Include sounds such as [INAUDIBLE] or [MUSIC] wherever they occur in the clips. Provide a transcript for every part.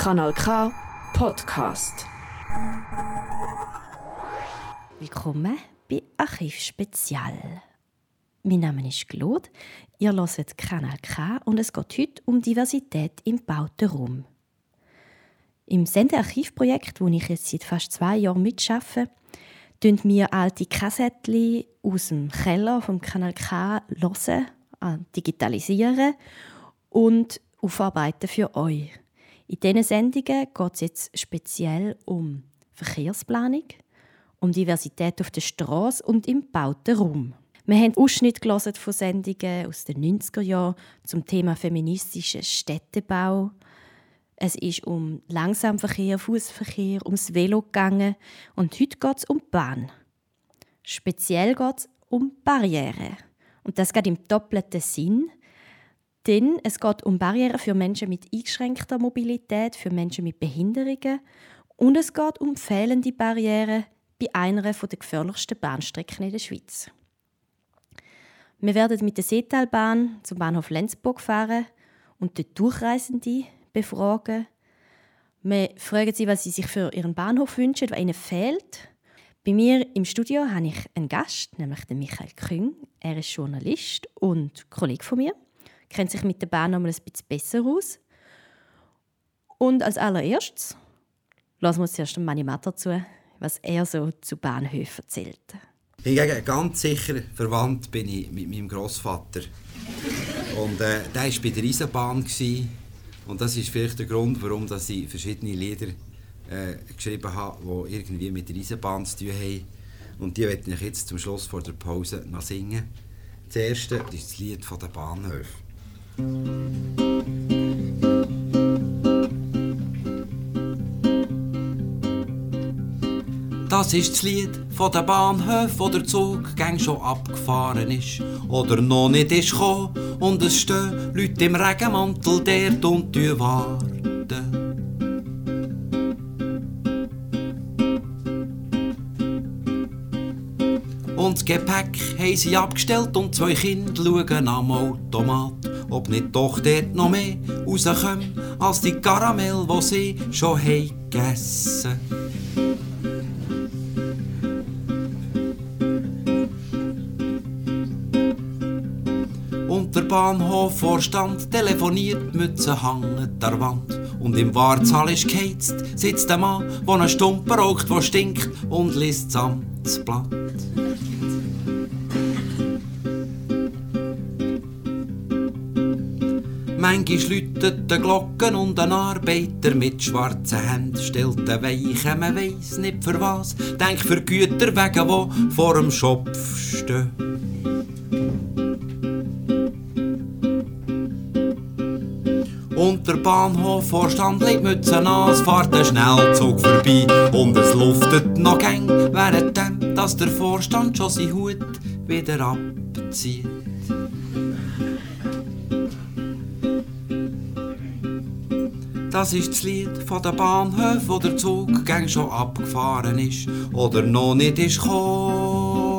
Kanal K Podcast. Willkommen bei Archiv Spezial. Mein Name ist Claude, ihr hört Kanal K und es geht heute um Diversität im bauten Raum. Im Sendearchivprojekt, wo ich jetzt seit fast zwei Jahren mitarbeite, tun wir alte Kassettchen aus dem Keller vom Kanal K hören, äh, digitalisieren und aufarbeiten für euch. In diesen Sendungen geht es jetzt speziell um Verkehrsplanung, um Diversität auf der Straße und im bauten Raum. Wir haben Ausschnitte von Sendungen aus den 90er Jahren zum Thema feministischen Städtebau. Es ist um Langsamverkehr, Fußverkehr, ums Velo gegangen und heute geht es um die Bahn. Speziell geht es um Barrieren. Und das geht im doppelten Sinn, denn es geht um Barrieren für Menschen mit eingeschränkter Mobilität, für Menschen mit Behinderungen und es geht um fehlende Barrieren bei einer der gefährlichsten Bahnstrecken in der Schweiz. Wir werden mit der Seetalbahn zum Bahnhof Lenzburg fahren und dort Durchreisende befragen. Wir fragen sie, was sie sich für ihren Bahnhof wünschen, was ihnen fehlt. Bei mir im Studio habe ich einen Gast, nämlich den Michael Küng. Er ist Journalist und Kollege von mir, kennt sich mit der Bahn noch mal ein bisschen besser aus. Und als allererstes lassen wir uns zuerst Manni Matter zu, was er so zu Bahnhöfen erzählt. Hingegen ganz sicher verwandt bin ich mit meinem Großvater. Und äh, der war bei der Eisenbahn. Gewesen. Und das ist vielleicht der Grund, warum ich verschiedene Lieder äh, geschrieben habe, die irgendwie mit der Eisenbahn zu tun haben. Und die werde ich jetzt zum Schluss vor der Pause noch singen. Das erste ist das Lied von der Bahnhöfe. Das ist das Lied von den Bahnhöfen, wo der Zug gang schon abgefahren ist oder noch nicht ist gekommen und es stehen Leute im Regenmantel dort und warten. Und das Gepäck haben sie abgestellt und zwei Kinder schauen am Automat, ob nicht doch dort noch mehr rauskommen als die Karamell, die sie schon haben gegessen haben. Bahnhofvorstand telefoniert, Mütze hängen der Wand. Und im Wartsaal ist geheizt, sitzt der Mann, der einen Stumpen raucht, der stinkt und liest das Blatt. Manchmal läutet die Glocken und ein Arbeiter mit schwarzen Händen stellt den Weichen, man weiss nicht für was, denkt für Güter wegen, die vor dem Schopf stehen. Und der Bahnhofvorstand legt Mützen an, es ein Schnellzug vorbei und es luftet noch gäng, während dass der Vorstand schon seinen Hut wieder abzieht. Das ist das Lied von der Bahnhof, wo der Zug gäng schon abgefahren ist oder noch nicht ist gekommen.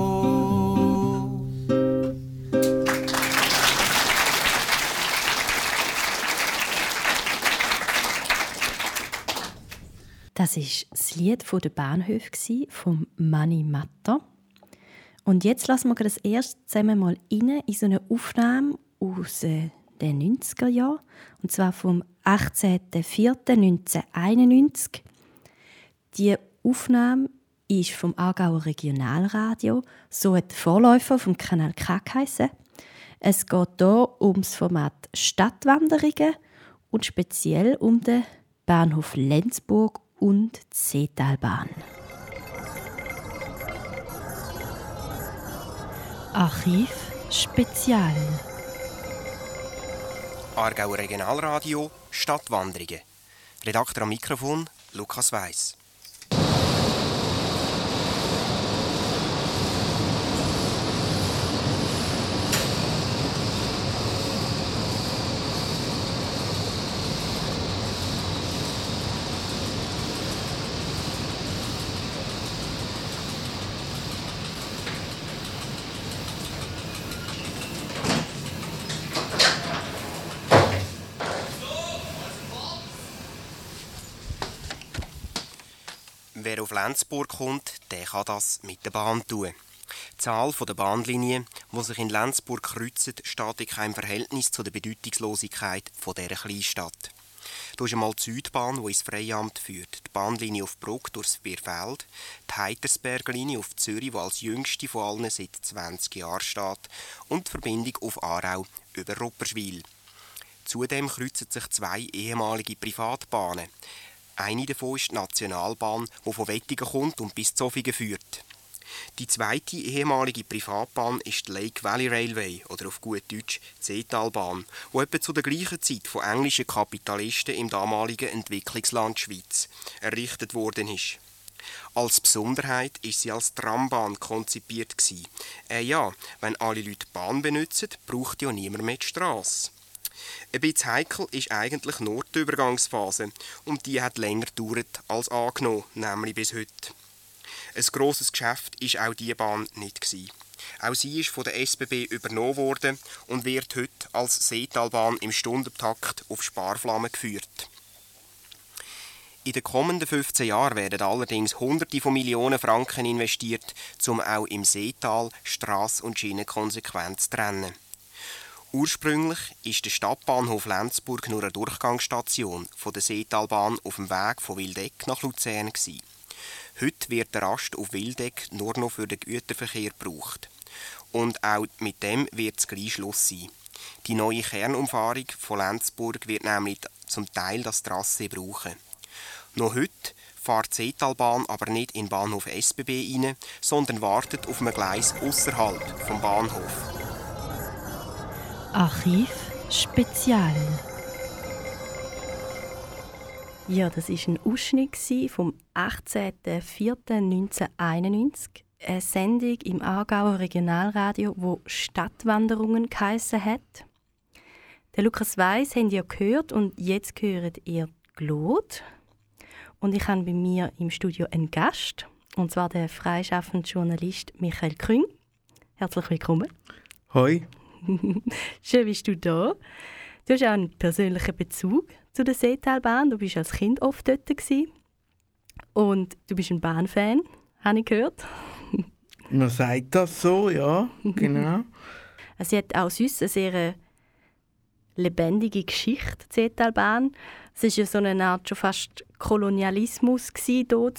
Das war das Lied von der Bahnhof vom Mani Matter. Und jetzt lassen wir das erst zusammen mal rein in so eine Aufnahme aus äh, den 90er Jahren. Und zwar vom 18.04.1991. Die Aufnahme ist vom Aargauer Regionalradio, so hat der Vorläufer vom Kanal K geheissen. Es geht hier um das Format Stadtwanderungen und speziell um den Bahnhof Lenzburg und Seetalbahn. Archiv Spezial. Aargauer Regionalradio Stadtwanderungen. Redakteur am Mikrofon Lukas Weiss. Lenzburg kommt, der kann das mit der Bahn tun. Die Zahl der Bahnlinien, die sich in Lenzburg kreuzen, steht in keinem Verhältnis zu der Bedeutungslosigkeit dieser Kleinstadt. Da ist einmal die Südbahn, die ins Freiamt führt, die Bahnlinie auf Bruck durchs Bierfeld, die Heitersberglinie auf Zürich, die als jüngste von allen seit 20 Jahren steht, und die Verbindung auf Aarau über Rupperschwil. Zudem kreuzen sich zwei ehemalige Privatbahnen. Eine davon ist die Nationalbahn, die von Wettigen kommt und bis Zofingen führt. Die zweite ehemalige Privatbahn ist die Lake Valley Railway oder auf gut Deutsch die Seetalbahn, die etwa zu der gleichen Zeit von englischen Kapitalisten im damaligen Entwicklungsland Schweiz errichtet worden ist. Als Besonderheit ist sie als Trambahn konzipiert Äh ja, wenn alle Leute die Bahn benutzen, braucht ja niemand mehr die Strasse. Ein bisschen heikel ist eigentlich nur die Übergangsphase und die hat länger gedauert als angenommen, nämlich bis heute. Ein grosses Geschäft ist auch diese Bahn nicht gewesen. Auch sie ist von der SBB übernommen worden und wird heute als Seetalbahn im Stundentakt auf Sparflamme geführt. In den kommenden 15 Jahren werden allerdings Hunderte von Millionen Franken investiert, um auch im Seetal Straß- und Schiene konsequent zu trennen. Ursprünglich ist der Stadtbahnhof Lenzburg nur eine Durchgangsstation von der Seetalbahn auf dem Weg von Wildeck nach Luzern. Heute wird der Rast auf Wildeck nur noch für den Güterverkehr gebraucht. Und auch mit dem wird es gleich Schluss sein. Die neue Kernumfahrung von Lenzburg wird nämlich zum Teil das Trasse brauchen. Noch heute fährt die Seetalbahn aber nicht in den Bahnhof SBB rein, sondern wartet auf einem Gleis außerhalb vom Bahnhof. Archiv Spezial. Ja, das ist ein Ausschnitt vom 18.04.1991. Eine Sendung im Aargauer Regionalradio, wo Stadtwanderungen geheissen hat. Der Lukas Weiss habt ihr gehört und jetzt hört ihr Glot. Und ich habe bei mir im Studio einen Gast, und zwar der freischaffende Journalist Michael Krüng. Herzlich willkommen. Hoi. [LAUGHS] Schön bist du da. Du hast auch einen persönlichen Bezug zu der Seetalbahn. Du bist als Kind oft dort. Gewesen. Und du bist ein Bahnfan, habe ich gehört. [LAUGHS] Man sagt das so, ja, genau. [LAUGHS] Sie hat auch sonst eine sehr lebendige Geschichte, die Seetalbahn. Es war ja so eine Art schon fast Kolonialismus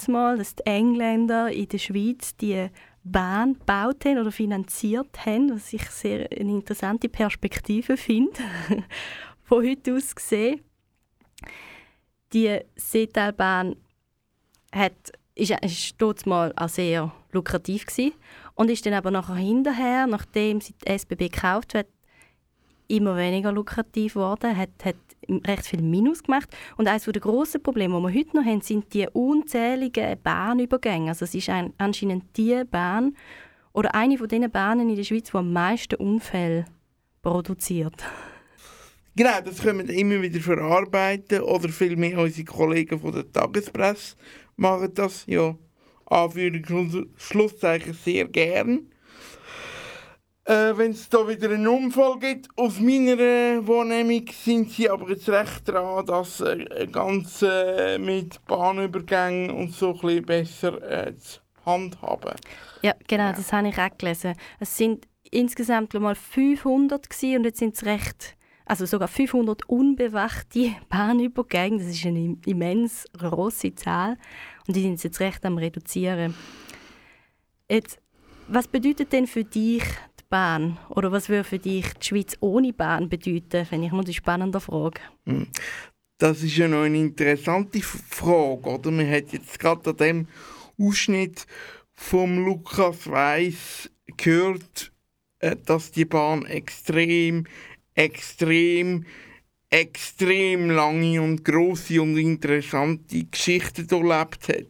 mal, dass die Engländer in der Schweiz die Bahn gebaut haben oder finanziert haben, was ich sehr eine interessante Perspektive finde, [LAUGHS] von heute aus gesehen. Die Seetalbahn hat, ist, ist dort mal auch sehr lukrativ gewesen und ist dann aber nachher hinterher, nachdem sie die SBB gekauft hat, immer weniger lukrativ geworden, hat, hat recht viel Minus gemacht. Und eines der grossen Probleme, die wir heute noch haben, sind die unzähligen Bahnübergänge. Also es ist ein, anscheinend die Bahn oder eine von den Bahnen in der Schweiz, die am meisten Unfälle produziert. Genau, das können wir immer wieder verarbeiten oder vielmehr unsere Kollegen von der Tagespresse machen das, ja, Anführungs- und Schlusszeichen sehr gern. Äh, Wenn es da wieder einen Unfall gibt, aus meiner äh, Wahrnehmung sind sie aber jetzt recht dran, das äh, Ganze mit Bahnübergängen und so ein bisschen besser äh, zu handhaben. Ja, genau, ja. das habe ich auch gelesen. Es sind insgesamt mal 500 gewesen, und jetzt sind es recht, also sogar 500 unbewachte [LAUGHS] Bahnübergänge. Das ist eine immens große Zahl und die sind jetzt recht am reduzieren. Jetzt, was bedeutet denn für dich Bahn? Oder was würde für dich die Schweiz ohne Bahn bedeuten? Finde ich noch eine spannende Frage. Hm. Das ist ja noch eine interessante Frage, oder? Man hat jetzt gerade an dem Ausschnitt vom Lukas Weiss gehört, äh, dass die Bahn extrem, extrem, extrem lange und große und interessante Geschichten durchlebt hat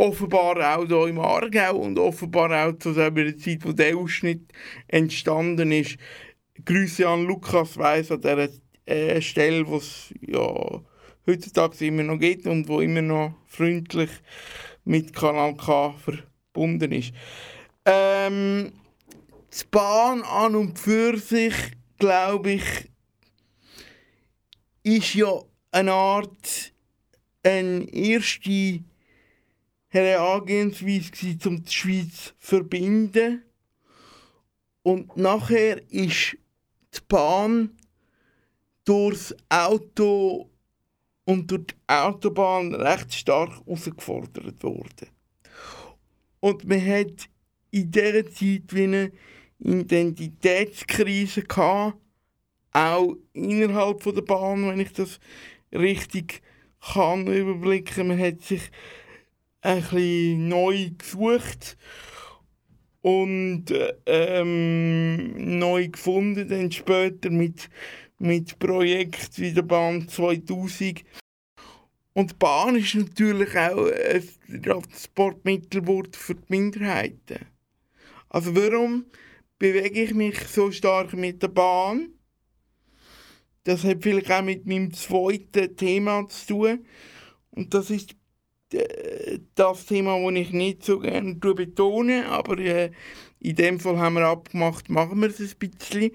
offenbar auch hier im Aargau und offenbar auch zu der Zeit, wo der Ausschnitt entstanden ist. Grüße an Lukas Weiss an dieser äh, Stelle, wo es ja, heutzutage immer noch gibt und wo immer noch freundlich mit Kanal K verbunden ist. Ähm, die Bahn an und für sich, glaube ich, ist ja eine Art eine erste Herangehensweise, um die Schweiz zu verbinden. Und nachher ist die Bahn durchs Auto und durch die Autobahn recht stark herausgefordert worden. Und man hat in dieser Zeit wie eine Identitätskrise gehabt, auch innerhalb der Bahn, wenn ich das richtig kann überblicken. Man hat sich ein bisschen neu gesucht und ähm, neu gefunden, dann später mit, mit Projekt wie der Bahn 2000. Und die Bahn ist natürlich auch ein Transportmittel für die Minderheiten. Also warum bewege ich mich so stark mit der Bahn? Das hat vielleicht auch mit meinem zweiten Thema zu tun. Und das ist äh, das Thema, das ich nicht so gerne betone, aber äh, in dem Fall haben wir abgemacht, machen wir es ein bisschen.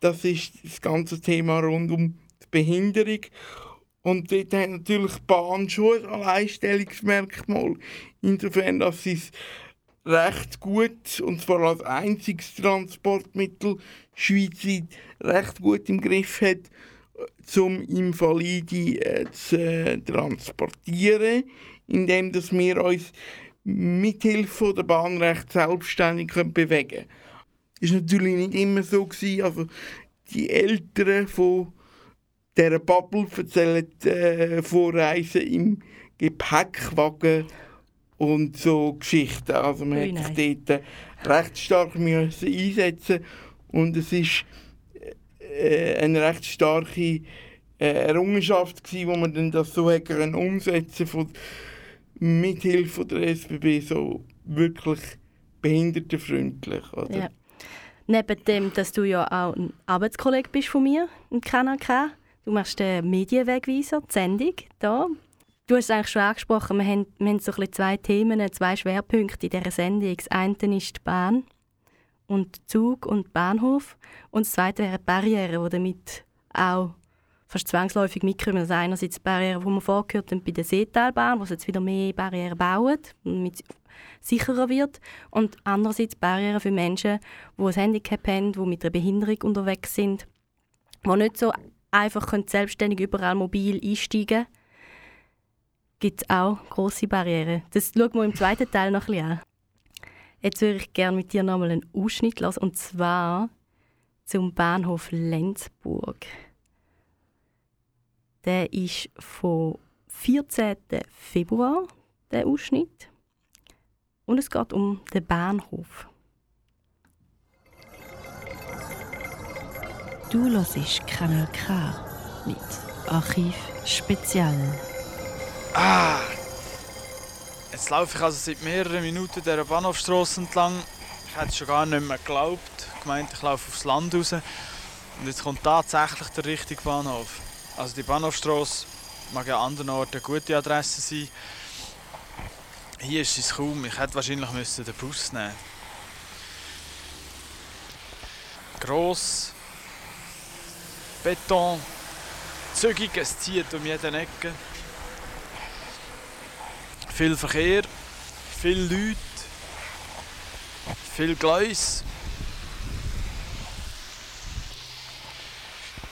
Das ist das ganze Thema rund um die Behinderung. Und dort hat natürlich die Bahn schon ein Alleinstellungsmerkmal. Insofern, dass sie es recht gut, und zwar als einziges Transportmittel schweizweit, recht gut im Griff hat, zum Invalide äh, zu äh, transportieren indem dass wir uns mithilfe der Bahn recht selbstständig bewegen können. Das war natürlich nicht immer so. Gewesen. Also die Eltern von dieser Bubble erzählen äh, von Reisen im Gepäckwagen und so Geschichten. Also man Ui, hat sich dort äh, recht stark müssen einsetzen und es ist äh, eine recht starke äh, Errungenschaft gewesen, wo man dann das so umsetzen konnte mithilfe der SBB so wirklich behindertenfreundlich. Oder? Ja. Neben dem, dass du ja auch ein Arbeitskollege bist von mir im Kanal du machst den Medienwegweiser, die Sendung hier. Du hast es eigentlich schon angesprochen, wir haben, wir haben so ein zwei Themen, zwei Schwerpunkte in dieser Sendung. Das eine ist die Bahn und Zug und Bahnhof und das zweite wäre die Barriere, die damit auch fast zwangsläufig mitkommen. Also einerseits die Barrieren, die wir vorgehört haben bei der Seetalbahn, wo sie jetzt wieder mehr Barrieren bauen, damit es sicherer wird. Und andererseits Barrieren für Menschen, die ein Handicap haben, die mit einer Behinderung unterwegs sind, die nicht so einfach können selbstständig überall mobil einsteigen können. Gibt es auch grosse Barrieren. Das schauen wir im zweiten Teil noch ein bisschen an. Jetzt würde ich gerne mit dir nochmal einen Ausschnitt lassen, und zwar zum Bahnhof Lenzburg. Der ist vom 14. Februar, der Ausschnitt. Und es geht um den Bahnhof. Du hörst Kanal K mit Archiv Spezial. Ah! Jetzt laufe ich also seit mehreren Minuten der Bahnhofstrasse entlang. Ich hätte es schon gar nicht mehr geglaubt. Ich meinte, ich laufe aufs Land raus. Und jetzt kommt tatsächlich der richtige Bahnhof. Also die Bahnhofstrasse mag ja an anderen Orten eine gute Adresse sein. Hier ist es kaum. Ich hätte wahrscheinlich müssen den Bus nehmen Gross, Beton, zügig, es zieht um jeden Ecke. Viel Verkehr, viele Leute, viel Gleis.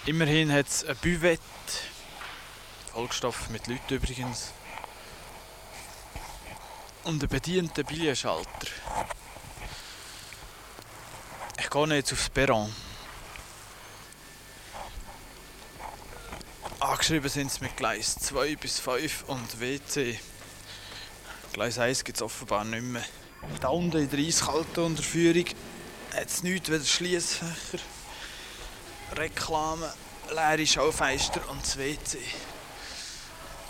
Immerhin hat es ein Buvette Vollstoff mit Leuten übrigens. Und einen bedienten Billetschalter. Ich gehe jetzt aufs Perron. Angeschrieben sind es mit Gleis 2 bis 5 und WC. Gleis 1 gibt es offenbar nicht mehr. Da unten in der eiskalten Unterführung hat es nichts wie Schließfächer, Reklame, leere Schaufenster und das WC.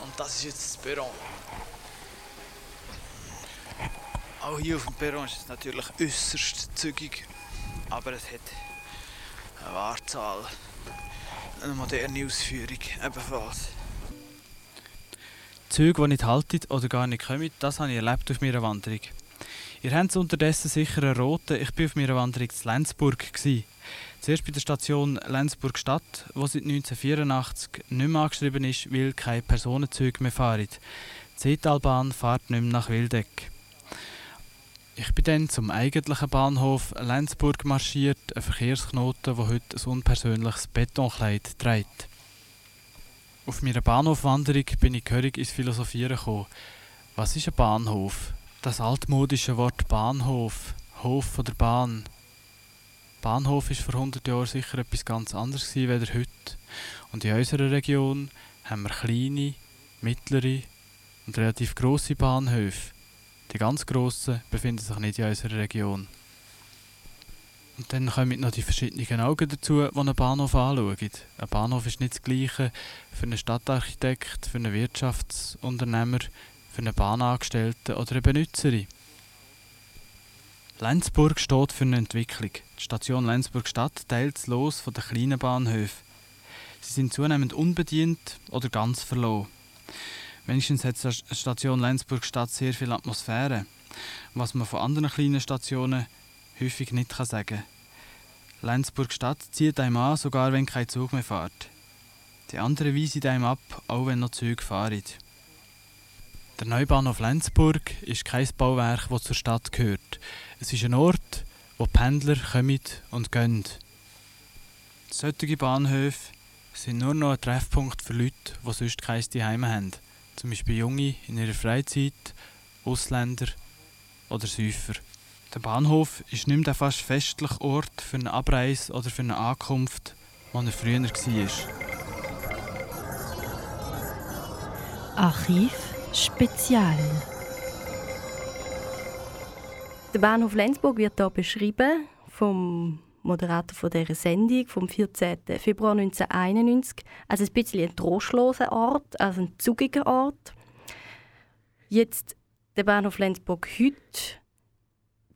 Und das ist jetzt das Perron. Auch hier auf dem Perron ist es natürlich äußerst zügig, aber es hat eine Wahrzahl, eine moderne Ausführung ebenfalls. Züge, die nicht halten oder gar nicht kommen, das habe ich erlebt auf meiner Wanderung. Ihr habt es unterdessen sicher einen roten. Ich war auf meiner Wanderung zu Lenzburg. Zuerst bei der Station Lenzburg Stadt, wo seit 1984 nicht mehr angeschrieben ist, weil keine Personenzüge mehr fahren. Die Seetalbahn fährt nicht mehr nach Wildeck. Ich bin dann zum eigentlichen Bahnhof Lenzburg marschiert, ein Verkehrsknoten, der heute ein unpersönliches Betonkleid trägt. Auf meiner Bahnhofwanderung bin ich gehörig ins Philosophieren gekommen. Was ist ein Bahnhof? Das altmodische Wort Bahnhof, Hof von der Bahn. Bahnhof ist vor 100 Jahren sicher etwas ganz anderes als heute. Und in unserer Region haben wir kleine, mittlere und relativ grosse Bahnhöfe. Die ganz grossen befinden sich nicht in unserer Region. Und dann kommen noch die verschiedenen Augen dazu, die einen Bahnhof anschauen. Ein Bahnhof ist nicht das gleiche für einen Stadtarchitekt, für einen Wirtschaftsunternehmer, für einen Bahnangestellten oder eine Benutzerin. Lenzburg steht für eine Entwicklung. Die Station Lenzburg Stadt teilt es los von den kleinen Bahnhöfen. Sie sind zunehmend unbedient oder ganz verloren. Wenigstens hat die Station Lenzburg Stadt sehr viel Atmosphäre, was man von anderen kleinen Stationen häufig nicht sagen kann. Lenzburg Stadt zieht einem an, sogar wenn kein Zug mehr fährt. Die anderen weisen einem ab, auch wenn noch Züge fahren. Der Neubahnhof Lenzburg ist kein Bauwerk, das zur Stadt gehört. Es ist ein Ort, wo Pendler kommen und gehen. Solche Bahnhöfe sind nur noch ein Treffpunkt für Leute, die sonst kein Zuhause haben. Zum Beispiel Junge in ihrer Freizeit, Ausländer oder Säufer. Der Bahnhof ist nicht mehr der fast festliche Ort für eine Abreise oder für eine Ankunft, wo er früher war. Archiv Spezial. Der Bahnhof Lenzburg wird hier beschrieben vom Moderator von dieser Sendung vom 14. Februar 1991. Also ein bisschen ein trostloser Ort, also ein zugiger Ort. Jetzt der Bahnhof Lenzburg heute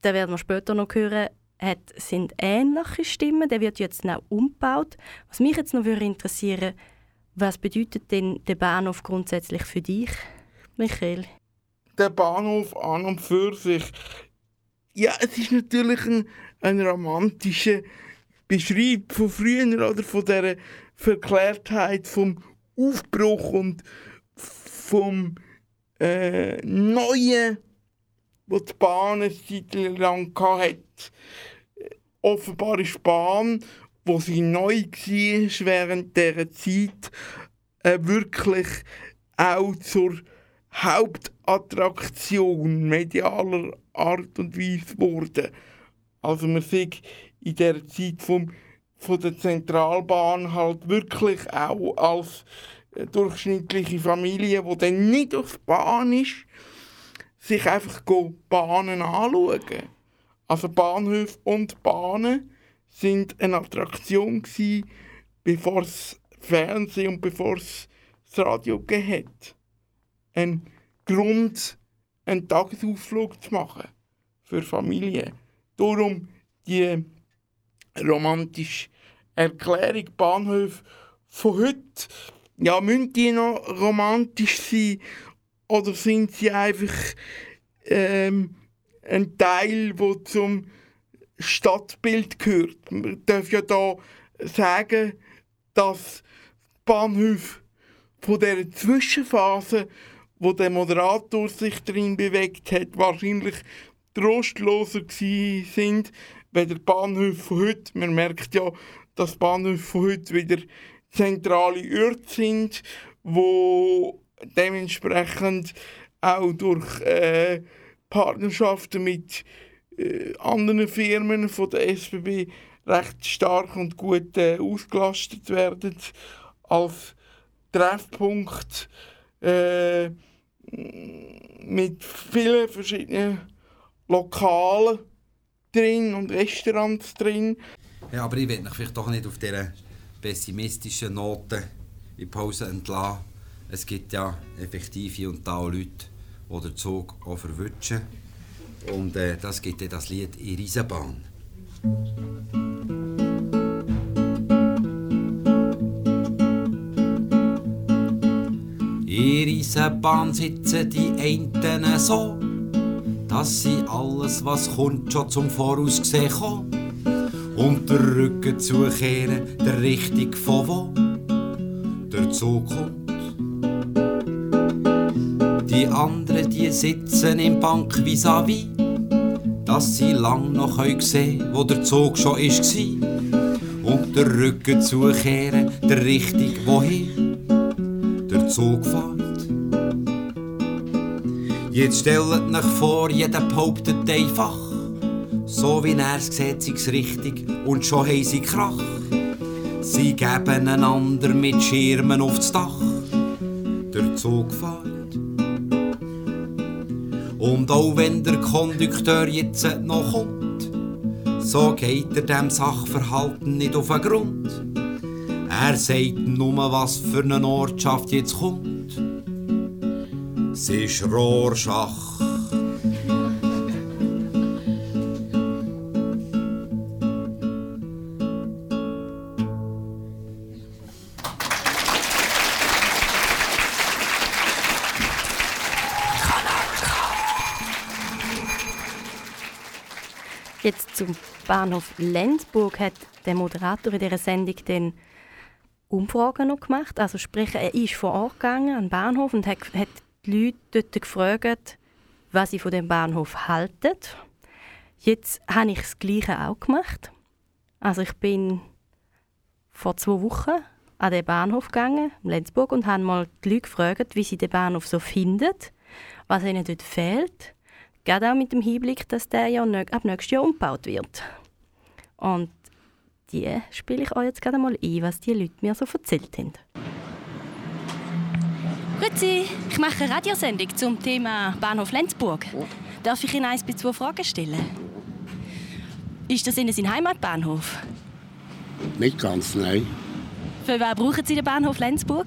da werden wir später noch hören, hat, sind ähnliche Stimmen. Der wird jetzt noch umgebaut. Was mich jetzt noch interessieren was bedeutet denn der Bahnhof grundsätzlich für dich, Michael? Der Bahnhof an und für sich, ja, es ist natürlich ein, ein romantischer Beschreib von früher oder von der Verklärtheit vom Aufbruch und vom äh, neuen wo die Bahn eine lang hatte. Offenbar ist die Bahn, wo sie neu war während dieser Zeit, äh, wirklich auch zur Hauptattraktion medialer Art und Weise geworden. Also man sieht in der Zeit vom, von der Zentralbahn halt wirklich auch als äh, durchschnittliche Familie, die dann nicht auf Bahn ist, sich einfach Bahnen anschauen. Also Bahnhöfe und Bahnen sind eine Attraktion gewesen, bevor es Fernsehen und bevor es das Radio gegeben hat. Ein Grund, einen Tagesausflug zu machen für Familien. Darum die romantische Erklärung Bahnhöfe von heute. Ja, müssen die noch romantisch sein oder sind sie einfach ähm, ein Teil, der zum Stadtbild gehört? Man darf ja da sagen, dass Bahnhöfe von der Zwischenphase, wo der Moderator sich drin bewegt hat, wahrscheinlich trostloser sind, wie der Bahnhof von heute. Man merkt ja, dass Bahnhöfe von heute wieder zentrale Orte sind, wo dementsprechend auch durch äh, Partnerschaften mit äh, anderen Firmen von der SBB recht stark und gut äh, ausgelastet werden als Treffpunkt äh, mit vielen verschiedenen Lokalen drin und Restaurants drin. Ja, aber ich will mich vielleicht doch nicht auf dieser pessimistischen Note in Pause entlassen. Es gibt ja effektive und da Leute, die den Zug auch verwünschen. Und äh, das gibt ja das Lied «In In Riesenbahn sitzen die einen so, dass sie alles, was kommt, schon zum Voraus gesehen haben. Und der Rücken zukehren, der Richtung von wo der Zug kommt. Die anderen, die sitzen im Bank vis-à-vis, dass sie lang noch sehen können, wo der Zug schon war. Und der Rücken zukehren, der Richtung wohin Zug. Jetzt stellt euch vor, jeder behauptet einfach, so wie er es sieht, sei es richtig und schon haben sie Krach. Sie geben einander mit Schirmen aufs Dach. Der Zug fährt. Und auch wenn der Kondukteur jetzt noch kommt, so geht er dem Sachverhalten nicht auf den Grund. Er sagt nur, was für eine Ortschaft jetzt kommt. Es ist Rorschach. Jetzt zum Bahnhof Lenzburg hat der Moderator in dieser Sendung dann Umfragen noch gemacht. Also sprich, er ist vor Ort gegangen an den Bahnhof und hat, hat die Leute dort gefragt, was sie von dem Bahnhof halten. Jetzt habe ich das Gleiche auch gemacht. Also ich bin vor zwei Wochen an den Bahnhof gegangen, in Lenzburg, und habe mal die Leute gefragt, wie sie den Bahnhof so finden, was ihnen dort fehlt. Gerade auch mit dem Hinblick, dass der ja ab nächstes Jahr umgebaut wird. Und die spiele ich euch jetzt gerade mal ein, was die Leute mir so erzählt haben. Grüezi, ich mache eine Radiosendung zum Thema Bahnhof Lenzburg. Darf ich Ihnen eins bis zwei Fragen stellen? Ist das Ihnen sein Heimatbahnhof? Nicht ganz, nein. Für wen brauchen Sie den Bahnhof Lenzburg?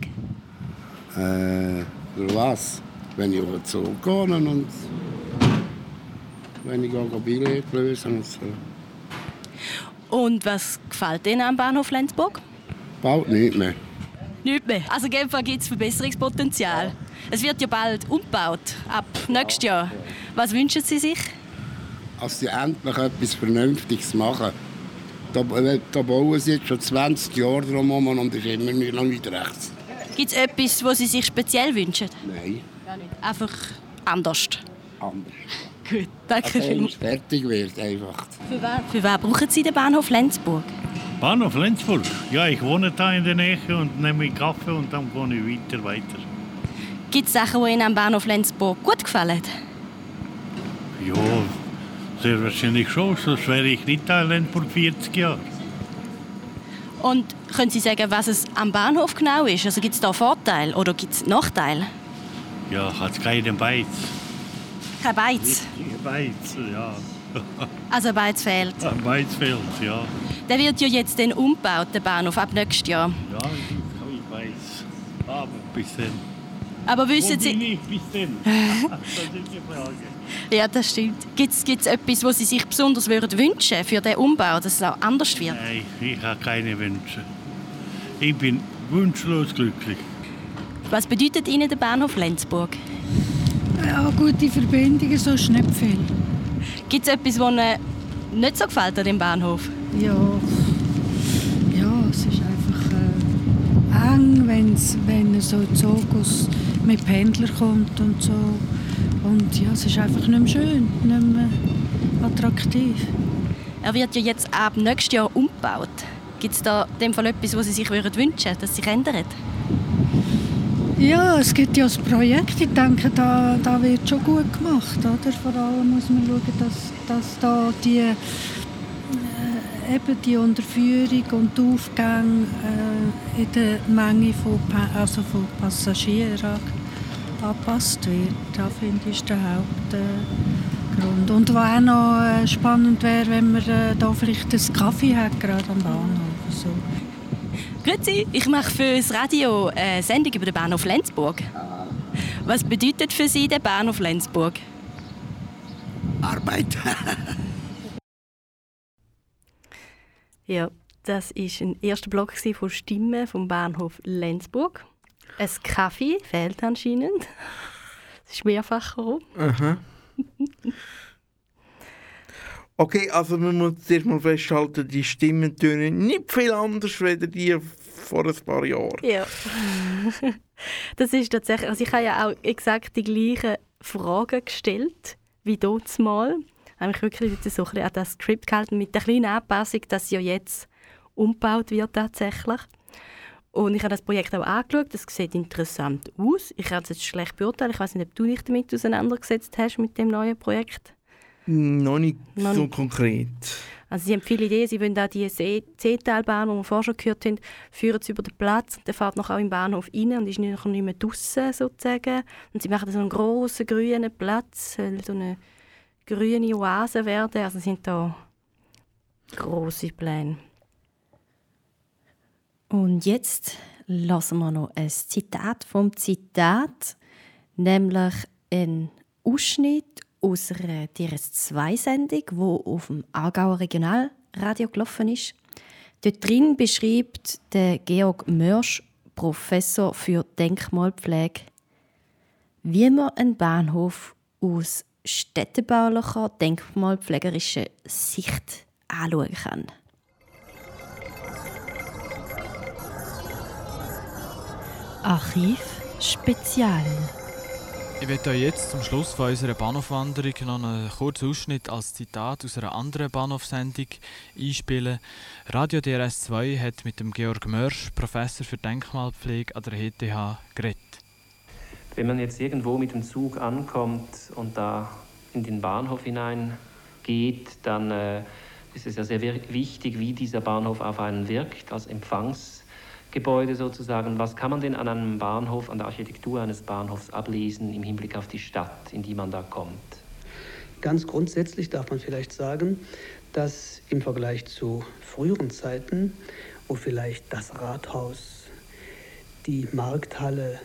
Äh, für was? Wenn ich auf den Zug gehe und wenn ich gehe Billett lösen und so. Und was gefällt Ihnen am Bahnhof Lenzburg? Bald nicht mehr. Nicht mehr. Also in gibt es Verbesserungspotenzial. Es wird ja bald umgebaut, ab nächstes Jahr. Was wünschen Sie sich? Dass sie endlich etwas Vernünftiges machen. Da, da bauen sie jetzt schon 20 Jahre drum und ist immer noch nicht rechts. Gibt es etwas, was Sie sich speziell wünschen? Nein. Einfach anders? Anders. Gut, danke vielmals. es fertig wird einfach. Für wen, für wen brauchen Sie den Bahnhof Lenzburg? Bahnhof Lenzburg. Ja, ich wohne da in der Nähe und nehme Kaffee und dann gehe ich weiter, weiter. Gibt es Sachen, die Ihnen am Bahnhof Lenzburg gut gefallen? Ja, sehr wahrscheinlich schon, sonst wäre ich nicht da in Lenzburg 40 Jahre. Und können Sie sagen, was es am Bahnhof genau ist? Also gibt es da Vorteile oder gibt es Nachteile? Ja, hat keinen Beiz. Kein Beiz. Beiz, ja. Also ein Beiz fehlt. Ein Beiz fehlt, ja. Der wird ja jetzt dann umgebaut, der Bahnhof, ab nächstes Jahr. Ja, ich, ich weiß. Aber bis dann. Aber wissen Wo Sie... bin ich bis dann? [LAUGHS] das ist die Frage. Ja, das stimmt. Gibt es etwas, was Sie sich besonders würden wünschen für den Umbau, dass es auch anders wird? Nein, ich habe keine Wünsche. Ich bin wunschlos glücklich. Was bedeutet Ihnen der Bahnhof Lenzburg? Ja, gute Verbindungen, so ist nicht viel. Gibt es etwas, was Ihnen nicht so gefällt an dem Bahnhof? Ja, ja es ist einfach äh, eng, wenn's, wenn so ein Zug aus, mit Pendler kommt und so. Und ja, es ist einfach nicht mehr schön, nicht mehr attraktiv. Er wird ja jetzt ab nächstes Jahr umgebaut. Gibt es da in dem Fall etwas, was Sie sich würden wünschen dass sich ändert? Ja, es gibt ja das Projekt. Ich denke, da, da wird schon gut gemacht. Oder? Vor allem muss man schauen, dass, dass da die, äh, eben die Unterführung und die Aufgänge äh, in der Menge von, also von Passagieren an- angepasst wird. Das finde ich der Hauptgrund. Und was auch noch äh, spannend wäre, wenn man äh, da vielleicht einen Kaffee hat, gerade am Bahnhof. So. Grüezi, ich mache für das Radio eine Sendung über den Bahnhof Lenzburg. Was bedeutet für Sie der Bahnhof Lenzburg? Arbeit. [LAUGHS] Ja, das war ein erster Block von Stimmen vom Bahnhof Lenzburg. Ein Kaffee fehlt anscheinend. [LAUGHS] Es ist mehrfach herum. Aha. [LAUGHS] Okay, also man muss zuerst mal festhalten, die Stimmen tönen nicht viel anders als die vor ein paar Jahren. Ja. [LAUGHS] Das ist tatsächlich, also ich habe ja auch exakt die gleichen Fragen gestellt wie dort mal. Ich habe mich wirklich so ein bisschen an das Skript gehalten, mit der kleinen Anpassung, dass ja jetzt umgebaut wird tatsächlich. Und ich habe das Projekt auch angeschaut. Das sieht interessant aus. Ich kann es jetzt schlecht beurteilen. Ich weiß nicht, ob du dich damit auseinandergesetzt hast mit dem neuen Projekt. Noch nicht Noch so nicht. konkret. Also sie haben viele Ideen. Sie wollen auch die C-Teilbahn, die wir vorher schon gehört haben, führen sie über den Platz. Der fährt noch auch im Bahnhof rein und ist noch nicht mehr draußen sozusagen. Und sie machen so einen grossen grünen Platz, so eine grüne Oase werden. Also sind da große Pläne. Und jetzt lassen wir noch ein Zitat vom Zitat, nämlich ein Ausschnitt aus einer DRS2-Sendung, die auf dem Aargauer Regionalradio gelaufen ist. Dort drin beschreibt der Georg Mörsch, Professor für Denkmalpflege, wie man einen Bahnhof aus städtebaulicher, denkmalpflegerischer Sicht anschauen kann. Archiv Spezial. Ich werde euch jetzt zum Schluss von unserer Bahnhofwanderung noch einen kurzen Ausschnitt als Zitat aus einer anderen Bahnhofsendung einspielen. Radio DRS2 hat mit dem Georg Mörsch, Professor für Denkmalpflege an der ETH, geredet. Wenn man jetzt irgendwo mit dem Zug ankommt und da in den Bahnhof hineingeht, dann äh, ist es ja sehr wichtig, wie dieser Bahnhof auf einen wirkt als Empfangs Gebäude sozusagen. Was kann man denn an einem Bahnhof, an der Architektur eines Bahnhofs ablesen im Hinblick auf die Stadt, in die man da kommt? Ganz grundsätzlich darf man vielleicht sagen, dass im Vergleich zu früheren Zeiten, wo vielleicht das Rathaus, die Markthalle,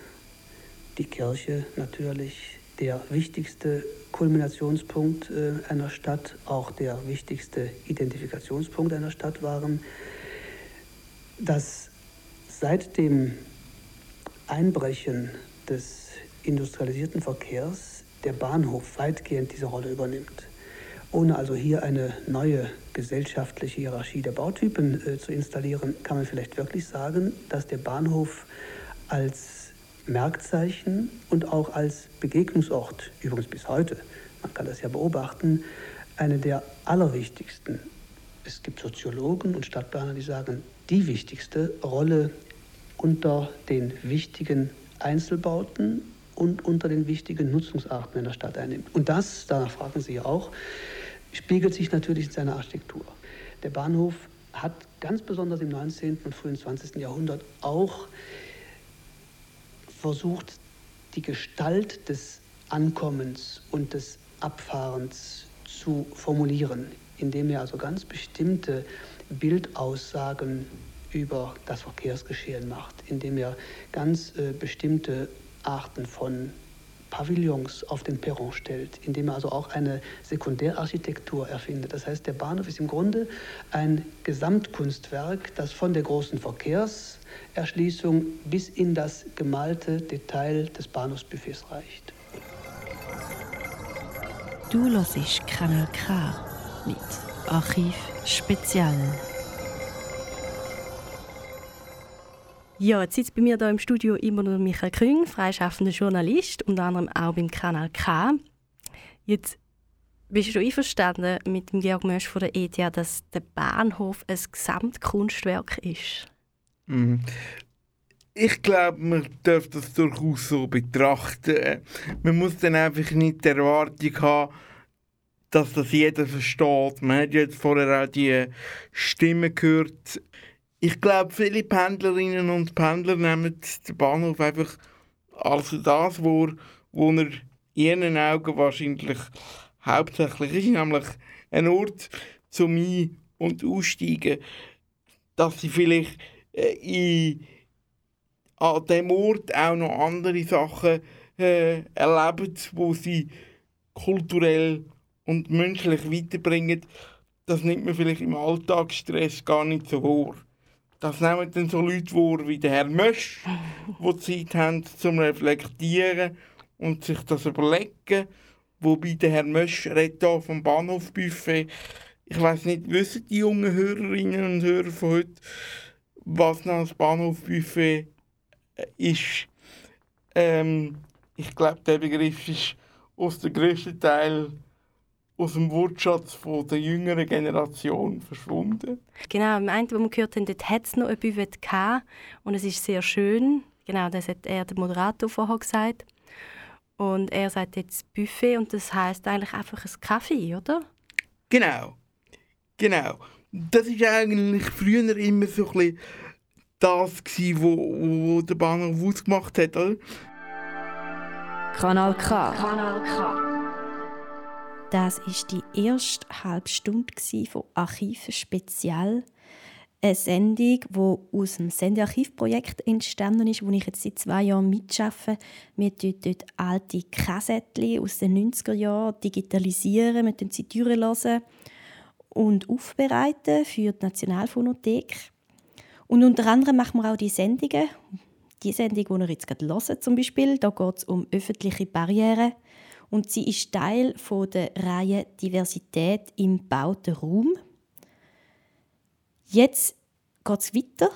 die Kirche natürlich der wichtigste Kulminationspunkt äh, einer Stadt, auch der wichtigste Identifikationspunkt einer Stadt waren, dass Seit dem Einbrechen des industrialisierten Verkehrs der Bahnhof weitgehend diese Rolle übernimmt. Ohne also hier eine neue gesellschaftliche Hierarchie der Bautypen äh, zu installieren, kann man vielleicht wirklich sagen, dass der Bahnhof als Merkzeichen und auch als Begegnungsort, übrigens bis heute, man kann das ja beobachten, eine der allerwichtigsten. Es gibt Soziologen und Stadtplaner, die sagen, die wichtigste Rolle unter den wichtigen Einzelbauten und unter den wichtigen Nutzungsarten in der Stadt einnimmt. Und das, danach fragen Sie ja auch, spiegelt sich natürlich in seiner Architektur. Der Bahnhof hat ganz besonders im 19. und frühen 20. Jahrhundert auch versucht, die Gestalt des Ankommens und des Abfahrens zu formulieren, indem er also ganz bestimmte Bildaussagen über das Verkehrsgeschehen macht, indem er ganz äh, bestimmte Arten von Pavillons auf den Perron stellt, indem er also auch eine Sekundärarchitektur erfindet. Das heißt, der Bahnhof ist im Grunde ein Gesamtkunstwerk, das von der großen Verkehrserschließung bis in das gemalte Detail des Bahnhofsbuffets reicht. Du hörst Kanal K mit Archiv Spezial. Ja, jetzt sitzt bei mir hier im Studio immer noch Michael Küng, freischaffender Journalist, unter anderem auch beim Kanal K. Jetzt bist du einverstanden mit dem Georg Mösch von der ETH, dass der Bahnhof ein Gesamtkunstwerk ist? Mhm. Ich glaube, man darf das durchaus so betrachten. Man muss dann einfach nicht die Erwartung haben, dass das jeder versteht. Man hat jetzt vorher auch die Stimme gehört, ich glaube, viele Pendlerinnen und Pendler nehmen den Bahnhof einfach als das, wo, wo er in ihren Augen wahrscheinlich hauptsächlich ist, nämlich ein Ort zum Ein- und Aussteigen, dass sie vielleicht äh, in, an diesem Ort auch noch andere Sachen äh, erleben, wo sie kulturell und menschlich weiterbringen. Das nimmt man vielleicht im Alltagsstress gar nicht so wahr. Das nehmen dann so Leute vor wie der Herr Mösch, [LAUGHS] die Zeit haben zum Reflektieren und sich das überlegen. Wobei der Herr Mösch redet hier vom Bahnhofbuffet. Ich weiß nicht, wissen die jungen Hörerinnen und Hörer von heute, was noch das Bahnhofbuffet äh, ist? Ähm, ich glaube, der Begriff ist aus dem grössten Teil aus dem Wortschatz von der jüngeren Generation verschwunden. Genau, im einen, was wir gehört haben, dort hat es noch ein Buffet gehabt und es ist sehr schön. Genau, das hat er, der Moderator, vorher gesagt. Und er sagt jetzt Buffet und das heißt eigentlich einfach ein Kaffee, oder? Genau, genau. Das ist eigentlich früher immer so ein bisschen das gewesen, wo, wo der Bahnhof ausgemacht hat, oder? Kanal K. Kanal K. Das ist die erste halbe Stunde von Archive Spezial. Eine Sendung, die aus dem Sendearchivprojekt entstanden ist, wo ich jetzt seit zwei Jahren mitarbeite. Wir dort, dort alte Kassettchen aus den 90er Jahren digitalisieren, wir sie durchlassen und aufbereiten für die Nationalphonothek. Und unter anderem machen wir auch die Sendungen. Die Sendung, die ihr jetzt gerade hört, zum Beispiel, da geht es um öffentliche Barrieren. Und sie ist Teil von der Reihe Diversität im bauten Raum. Jetzt geht es weiter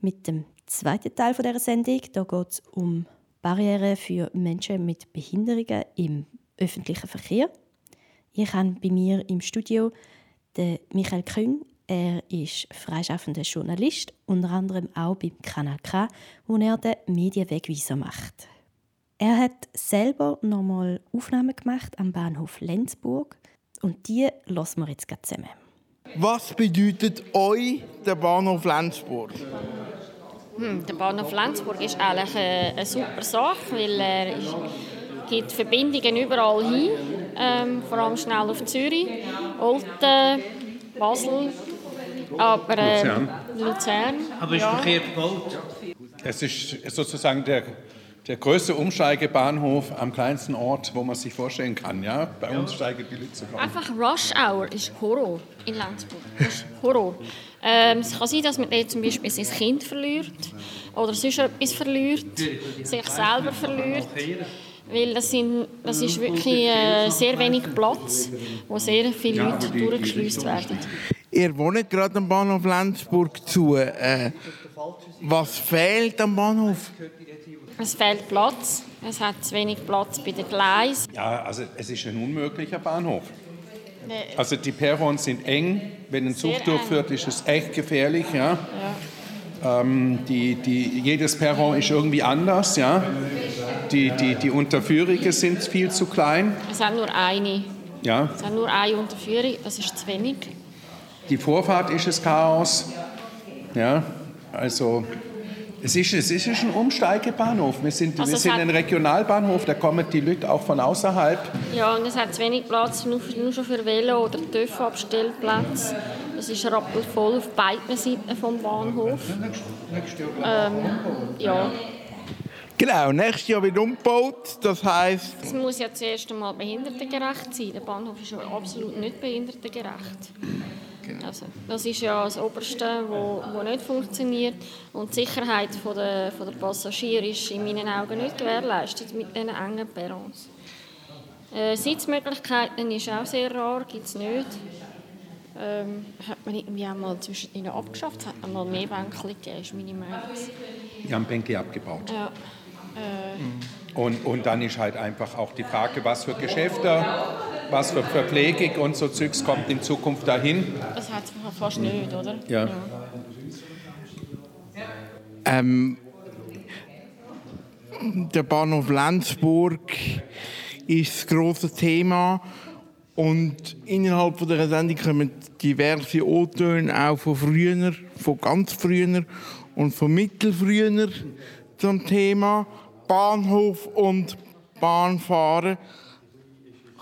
mit dem zweiten Teil dieser Sendung. Da geht es um Barrieren für Menschen mit Behinderungen im öffentlichen Verkehr. Ich habe bei mir im Studio den Michael Küng. Er ist freischaffender Journalist, unter anderem auch beim Kanal K, wo er den Medienwegweiser macht. Er hat selber nochmal Aufnahmen gemacht am Bahnhof Lenzburg und die lassen wir jetzt zusammen. Was bedeutet euch der Bahnhof Lenzburg? Hm, der Bahnhof Lenzburg ist eigentlich eine, eine super Sache, weil er ist, gibt Verbindungen überall hin, ähm, vor allem schnell auf Zürich, Olten, Basel, aber äh, Luzern. Luzern. Aber ist ja. verkehrt gebaut. Es ist sozusagen der, der größte Umsteigebahnhof am kleinsten Ort, wo man sich vorstellen kann. Ja? Bei uns steigen die Leute sogar. Einfach Rush Hour ist Horror in Lenzburg. Das ist Horror. Ähm, es kann sein, dass man zum Beispiel sein Kind verliert oder sonst etwas verliert, sich selber verliert. Weil das, sind, das ist wirklich äh, sehr wenig Platz, wo sehr viele Leute durchgeschleust werden. Ihr wohnt gerade am Bahnhof Lenzburg zu. Äh, was fehlt am Bahnhof? Es fehlt Platz, es hat zu wenig Platz bei den Gleisen. Ja, also es ist ein unmöglicher Bahnhof. Nee. Also die Perrons sind eng. Wenn ein Sehr Zug durchführt, ist es echt gefährlich. Ja? Ähm, die, die, jedes Perron ist irgendwie anders. Ja? Die, die, die Unterführungen sind viel zu klein. Es hat nur eine. Ja? Es hat nur eine Unterführung, das ist zu wenig. Die Vorfahrt ist es Chaos. Ja? Also es ist, es ist ein Umsteigebahnhof. Wir sind, Also wir sind ein Regionalbahnhof, da kommen die Leute auch von außerhalb. Ja, und es hat zu wenig Platz nur, nur schon für Velo- oder TÜV-Abstellplätze. Es ist rappelvoll auf beiden Seiten vom Bahnhof. Ähm, ja, Genau, nächstes Jahr wird umgebaut. Das heisst, es muss ja zuerst einmal behindertengerecht sein. Der Bahnhof ist ja absolut nicht behindertengerecht. Also, das ist ja das Oberste, wo, wo nicht funktioniert. Und die Sicherheit von der, von der Passagiere ist in meinen Augen nicht gewährleistet mit diesen engen Perrons. Äh, Sitzmöglichkeiten ist auch sehr rar, gibt es nicht. Ähm, hat man irgendwie auch mal zwischen ihnen abgeschafft, hat man mal mehr Bänke gegeben, ist meine Meinung. Die haben Bänke abgebaut. Ja. Und, und dann ist halt einfach auch die Frage, was für Geschäfte, was für Verpflegung und so Zeugs kommt in Zukunft dahin. das hat es fast nicht, oder? Ja. ähm, der Bahnhof Lenzburg ist das grosse Thema. Und innerhalb von der Sendung kommen diverse O-Töne auch von früher, von ganz früher und von mittelfrüher zum Thema Bahnhof und Bahnfahren.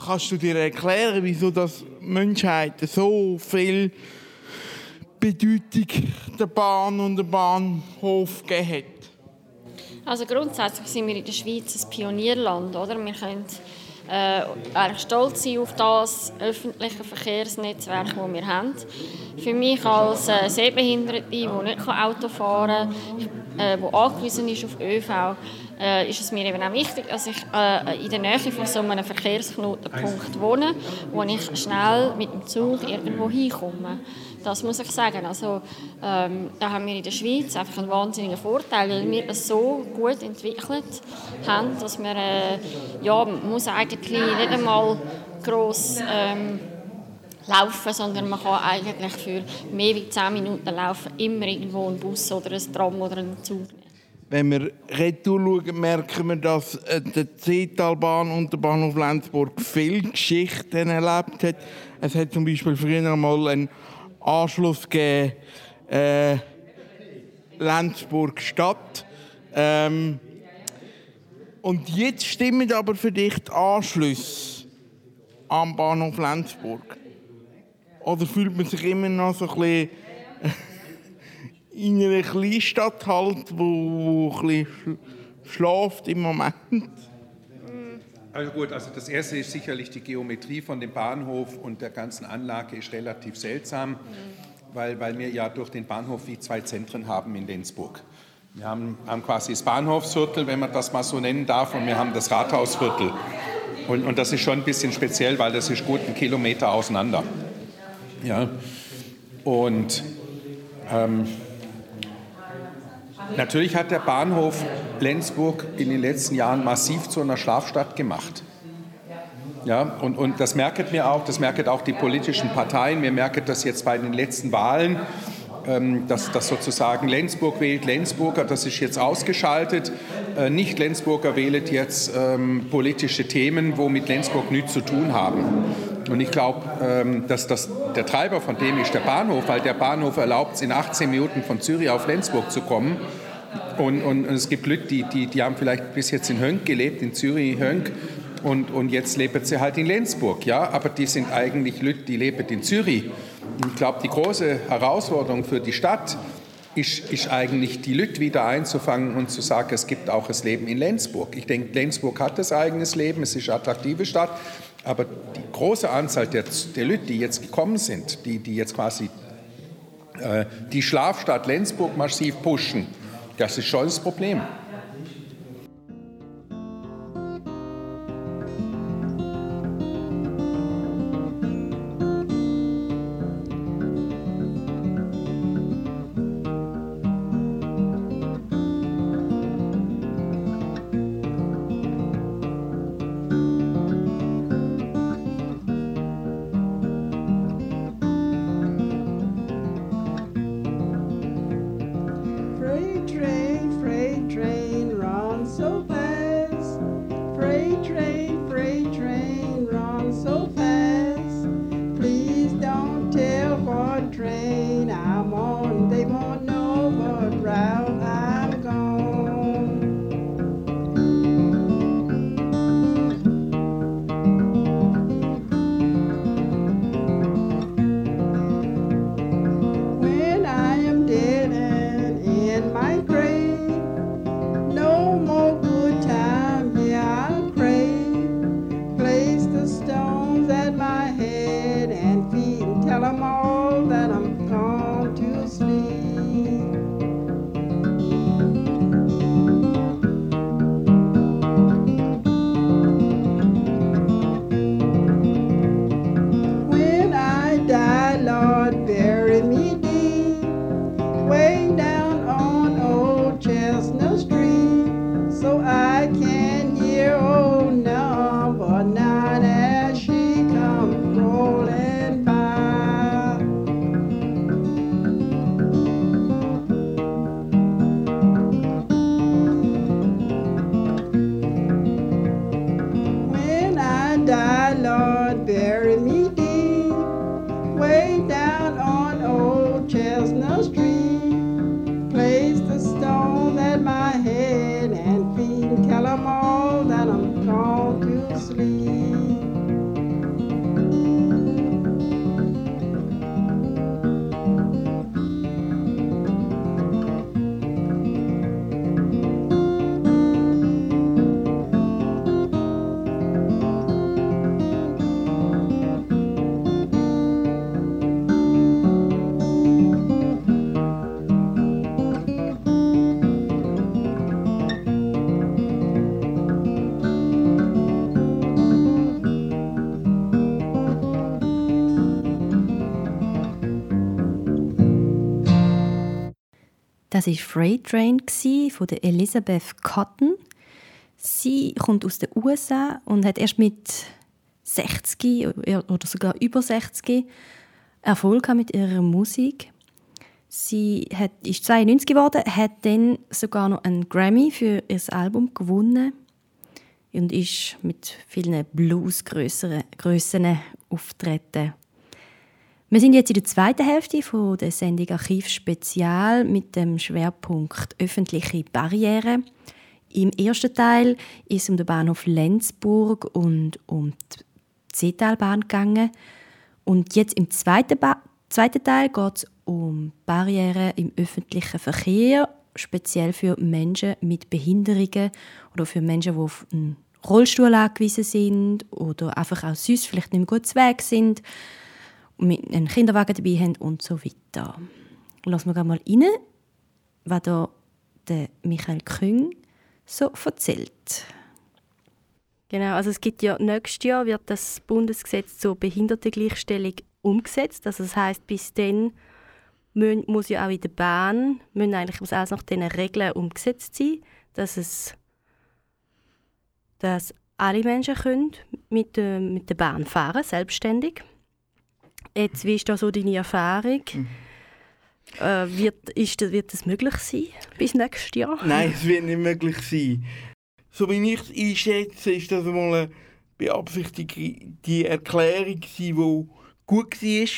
Kannst du dir erklären, wieso das Menschheit so viel Bedeutung der Bahn und der Bahnhof gegeben hat? Also grundsätzlich sind wir in der Schweiz ein Pionierland, oder? Wir können äh, stolz sein auf das öffentliche Verkehrsnetzwerk, das wir haben. Für mich als äh, Sehbehinderte, die nicht Auto fahren kann, äh, die angewiesen ist auf ÖV, äh, ist es mir eben auch wichtig, dass ich äh, in der Nähe von so einem Verkehrsknotenpunkt wohne, wo ich schnell mit dem Zug irgendwo hinkomme. Das muss ich sagen. Also, ähm, da haben wir in der Schweiz einfach einen wahnsinnigen Vorteil, weil wir das so gut entwickelt haben, dass man äh, ja, muss eigentlich nicht einmal gross ähm, laufen, sondern man kann eigentlich für mehr als 10 Minuten laufen immer irgendwo einen Bus oder ein Tram oder einen Zug nehmen. Wenn wir retour schauen, merken wir, dass äh, die Zeetalbahn und der Bahnhof Lenzburg viel Geschichten erlebt hat. Es hat zum Beispiel früher einmal einen Anschluss gegeben, äh, Lenzburg Stadt. Ähm, und jetzt stimmen aber für dich die Anschlüsse am Bahnhof Lenzburg. Oder fühlt man sich immer noch so ein bisschen in einer Kleinstadt halt, wo, wo ein bisschen schläft im Moment? Also gut, also das erste ist sicherlich die Geometrie von dem Bahnhof und der ganzen Anlage ist relativ seltsam, weil, weil wir ja durch den Bahnhof wie zwei Zentren haben in Lenzburg. Wir haben, haben quasi das Bahnhofsviertel, wenn man das mal so nennen darf, und wir haben das Rathausviertel. Und, und das ist schon ein bisschen speziell, weil das ist gut einen Kilometer auseinander. Ja. Und ähm, Natürlich hat der Bahnhof Lenzburg in den letzten Jahren massiv zu einer Schlafstadt gemacht. Ja, und, und das merkt mir auch, das merken auch die politischen Parteien. Wir merken das jetzt bei den letzten Wahlen, ähm, dass, dass sozusagen Lenzburg wählt Lenzburger, das ist jetzt ausgeschaltet. Äh, nicht Lenzburger wählt jetzt ähm, politische Themen, wo mit Lenzburg nichts zu tun haben. Und ich glaube, ähm, dass das der Treiber von dem ist der Bahnhof, weil der Bahnhof erlaubt es in 18 Minuten von Zürich auf Lenzburg zu kommen. Und, und, und es gibt Leute, die, die, die haben vielleicht bis jetzt in Hönk gelebt, in Zürich, Hönk. Und, und jetzt leben sie halt in Lenzburg, ja, aber die sind eigentlich Leute, die leben in Zürich. Und ich glaube, die große Herausforderung für die Stadt ist, ist eigentlich, die Leute wieder einzufangen und zu sagen, es gibt auch das Leben in Lenzburg. Ich denke, Lenzburg hat das eigenes Leben, es ist eine attraktive Stadt, aber die große Anzahl der, der Leute, die jetzt gekommen sind, die, die jetzt quasi äh, die Schlafstadt Lenzburg massiv pushen, das ist schon das Problem. Das war Freight Train von der Elizabeth Cotton. Sie kommt aus den USA und hat erst mit 60 oder sogar über 60 Erfolg mit ihrer Musik. Sie hat, ist 92 geworden, hat dann sogar noch einen Grammy für ihr Album gewonnen und ist mit vielen Bluesgrössen auftreten. Wir sind jetzt in der zweiten Hälfte von der Sendung Archiv Spezial mit dem Schwerpunkt öffentliche Barrieren. Im ersten Teil ist es um den Bahnhof Lenzburg und um die Seetalbahn gegangen. Und jetzt im zweiten, ba zweiten Teil geht es um Barrieren im öffentlichen Verkehr, speziell für Menschen mit Behinderungen oder für Menschen, die auf einen Rollstuhl angewiesen sind oder einfach auch sonst vielleicht nicht mehr gut Weg sind, mit einem Kinderwagen dabei haben und so weiter. Lassen wir mal rein, was da der Michael Küng so erzählt. Genau, also es gibt ja nächstes Jahr wird das Bundesgesetz zur Behindertengleichstellung umgesetzt. Also das heißt, bis dann muss ja auch in der Bahn müssen eigentlich muss alles nach diesen Regeln umgesetzt sein, dass es dass alle Menschen können mit, äh, mit der Bahn fahren selbstständig. Jetzt, wie ist da so deine Erfahrung? Mhm. Äh, wird, ist wird das möglich sein bis nächstes Jahr? Nein, es wird nicht möglich sein. So wie ich es einschätze, ist das mal eine beabsichtigte Erklärung, die gut war.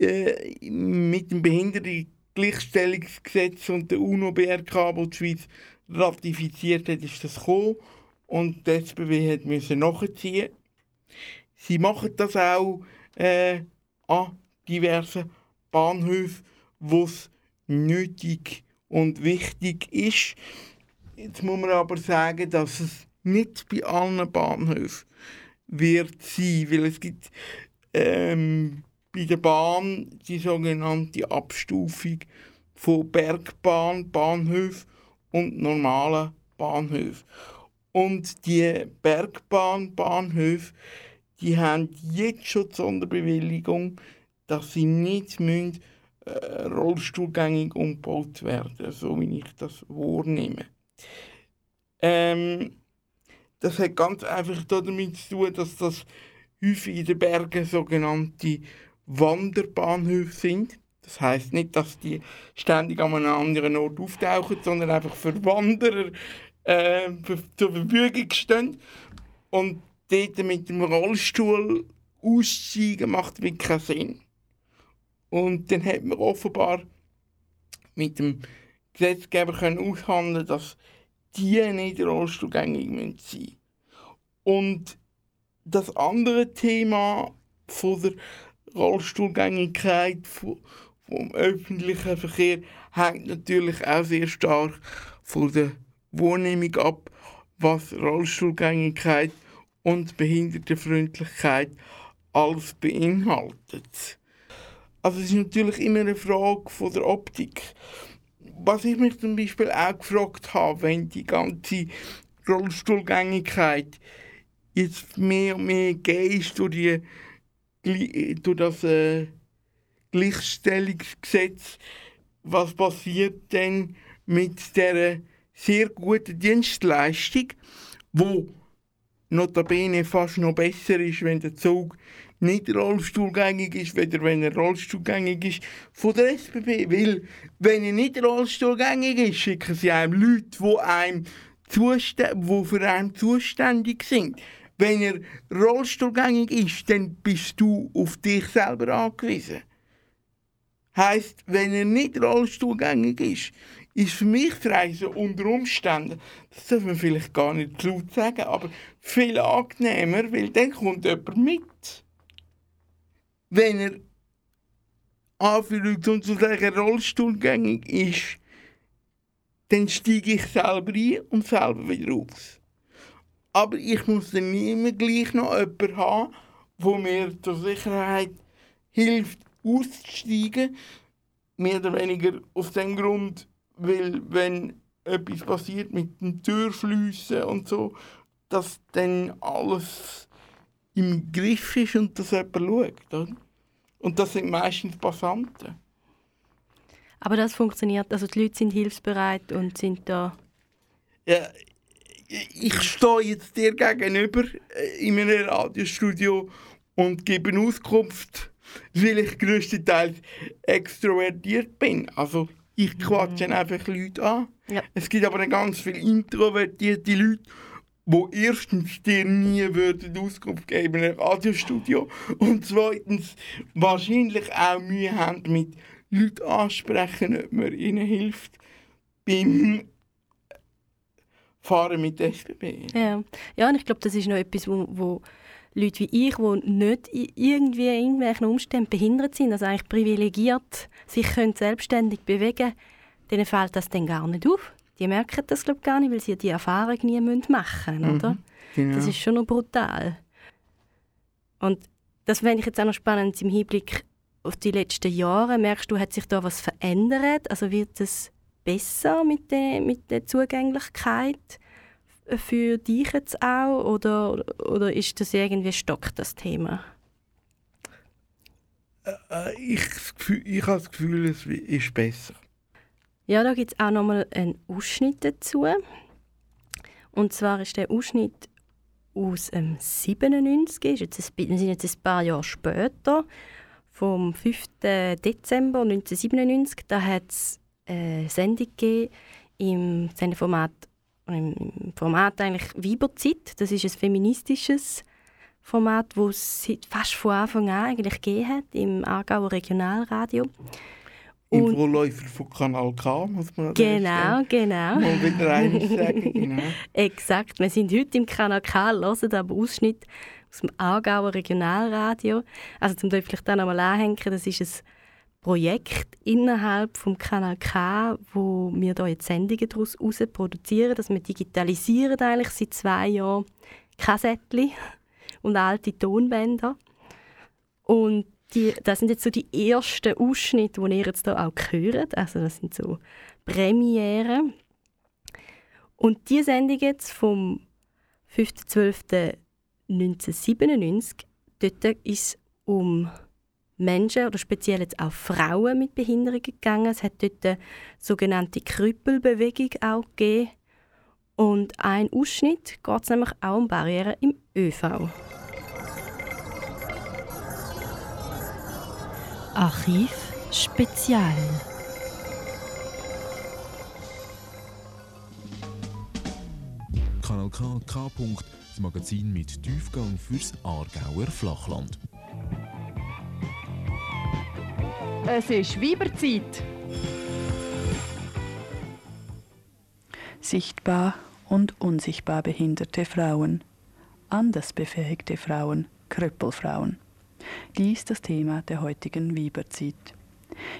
Äh, mit dem Behindertengleichstellungsgesetz und der UNO-BRK, wo die Schweiz ratifiziert hat, ist das gekommen. Und die SBB hat müssen nachziehen. Sie machen das auch äh, an diversen Bahnhöfen, wo es nötig und wichtig ist. Jetzt muss man aber sagen, dass es nicht bei allen Bahnhöfen wird sein, weil es gibt ähm, bei der Bahn die sogenannte Abstufung von Bergbahn, Bahnhöfen und normalen Bahnhöfen. Und die Bergbahn-Bahnhöfe die haben jetzt schon die Sonderbewilligung, dass sie nicht müssen, äh, rollstuhlgängig umgebaut werden, so wie ich das wahrnehme. Ähm, das hat ganz einfach damit zu tun, dass das häufig in den Bergen sogenannte Wanderbahnhöfe sind. Das heißt nicht, dass die ständig an einem anderen Ort auftauchen, sondern einfach für Wanderer äh, zur Verfügung stehen. Und dort mit dem Rollstuhl aussteigen macht wirklich keinen Sinn. Und dann hat man offenbar mit dem Gesetzgeber können aushandeln, dass die nicht rollstuhlgängig sein müssen. Und das andere Thema von der Rollstuhlgängigkeit vom öffentlichen Verkehr hängt natürlich auch sehr stark von der Wahrnehmung ab, was Rollstuhlgängigkeit und Behindertenfreundlichkeit alles beinhaltet. Also es ist natürlich immer eine Frage von der Optik. Was ich mich zum Beispiel auch gefragt habe, wenn die ganze Rollstuhlgängigkeit jetzt mehr und mehr geht durch, die, durch das äh, Gleichstellungsgesetz, was passiert denn mit der sehr guten Dienstleistung, wo notabene fast noch besser ist, wenn der Zug nicht rollstuhlgängig ist, weder wenn er rollstuhlgängig ist von der SBB. Weil, wenn er nicht rollstuhlgängig ist, schicken sie einem Leute, die, einem die für einen zuständig sind. Wenn er rollstuhlgängig ist, dann bist du auf dich selber angewiesen. Heißt, wenn er nicht rollstuhlgängig ist, ist für mich das Reisen unter Umständen, das darf man vielleicht gar nicht laut sagen, aber viel angenehmer, weil dann kommt jemand mit. Wenn er Anführungs- und zu Rollstuhlgängig ist, dann steige ich selber ein und selber wieder aus. Aber ich muss dann immer gleich noch jemanden haben, der mir zur Sicherheit hilft, auszusteigen. Mehr oder weniger aus dem Grund, weil wenn etwas passiert mit den Türflüssen und so, dass dann alles im Griff ist und dass jemand schaut. Oder? Und das sind meistens Passanten. Aber das funktioniert, also die Leute sind hilfsbereit und sind da... Ja, ich stehe jetzt dir gegenüber äh, in meinem Radiostudio und gebe Auskunft, weil ich größtenteils extrovertiert bin. Also ich quatsche mhm. einfach Leute an. Ja. Es gibt aber ganz viele introvertierte Leute, die erstens dir nie würden Auskunft geben in einem Radiostudio und zweitens wahrscheinlich auch Mühe haben mit Leuten ansprechen, ob man ihnen hilft beim Fahren mit SBB. Ja, ja und ich glaube, das ist noch etwas, wo, wo Leute wie ich, die nicht irgendwie in irgendwelchen Umständen behindert sind, also eigentlich privilegiert, sich können selbstständig bewegen denen fällt das dann gar nicht auf. Die merken das glaube gar nicht, weil sie die Erfahrung nie machen müssen, oder? Mhm, genau. Das ist schon noch brutal. Und das finde ich jetzt auch noch spannend im Hinblick auf die letzten Jahre. Merkst du, hat sich da was verändert? Also wird es besser mit der, mit der Zugänglichkeit? Für dich jetzt auch oder, oder ist das irgendwie stockt, das Thema? Äh, äh ich, ich habe das Gefühl, es ist besser. Ja, da gibt es auch nochmal einen Ausschnitt dazu. Und zwar ist der Ausschnitt aus dem 97, ist jetzt ein, wir sind jetzt ein paar Jahre später, vom 5. Dezember 1997. Da hat es eine Sendung gegeben im Sendeformat im Format eigentlich Weiberzeit. Das ist ein feministisches Format, das es fast von Anfang an eigentlich gegeben hat, im Aargauer Regionalradio. Im und Vorläufer von Kanal K, muss man Genau, genau. Mal wieder eines sagen, genau. [LAUGHS] Exakt. Wir sind heute im Kanal K, hören aber Ausschnitt aus dem Aargauer Regionalradio. Also zum vielleicht dann nochmal anhängen, das ist ein Projekt innerhalb vom Kanal K, wo wir da jetzt Sendungen daraus produzieren, dass wir digitalisieren eigentlich seit zwei Jahren Kassettchen [LAUGHS] und alte Tonbänder. Und die, das sind jetzt so die ersten Ausschnitte, die ihr jetzt da auch hört. Also das sind so Premiere. Und die Sendung jetzt vom 5.12.1997, dort ist es um Menschen oder speziell jetzt auch Frauen mit Behinderungen gegangen. Es hat dort eine sogenannte Krüppelbewegung auch gegeben. Und ein Ausschnitt geht es nämlich auch um Barrieren im ÖV. Archiv Spezial. Kanal K, K. Das Magazin mit Tiefgang fürs Aargauer Flachland. Es ist Weiberzeit. Sichtbar und unsichtbar behinderte Frauen, anders befähigte Frauen, Krüppelfrauen. Dies das Thema der heutigen Weiberzeit.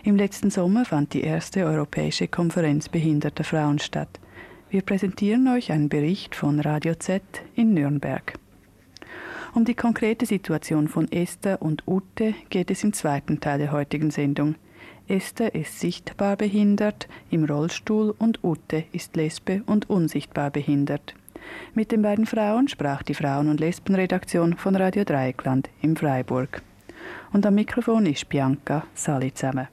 Im letzten Sommer fand die erste europäische Konferenz behinderter Frauen statt. Wir präsentieren euch einen Bericht von Radio Z in Nürnberg. Um die konkrete Situation von Esther und Ute geht es im zweiten Teil der heutigen Sendung. Esther ist sichtbar behindert im Rollstuhl und Ute ist lesbe und unsichtbar behindert. Mit den beiden Frauen sprach die Frauen- und Lesbenredaktion von Radio Dreieckland in Freiburg. Und am Mikrofon ist Bianca Sali zusammen.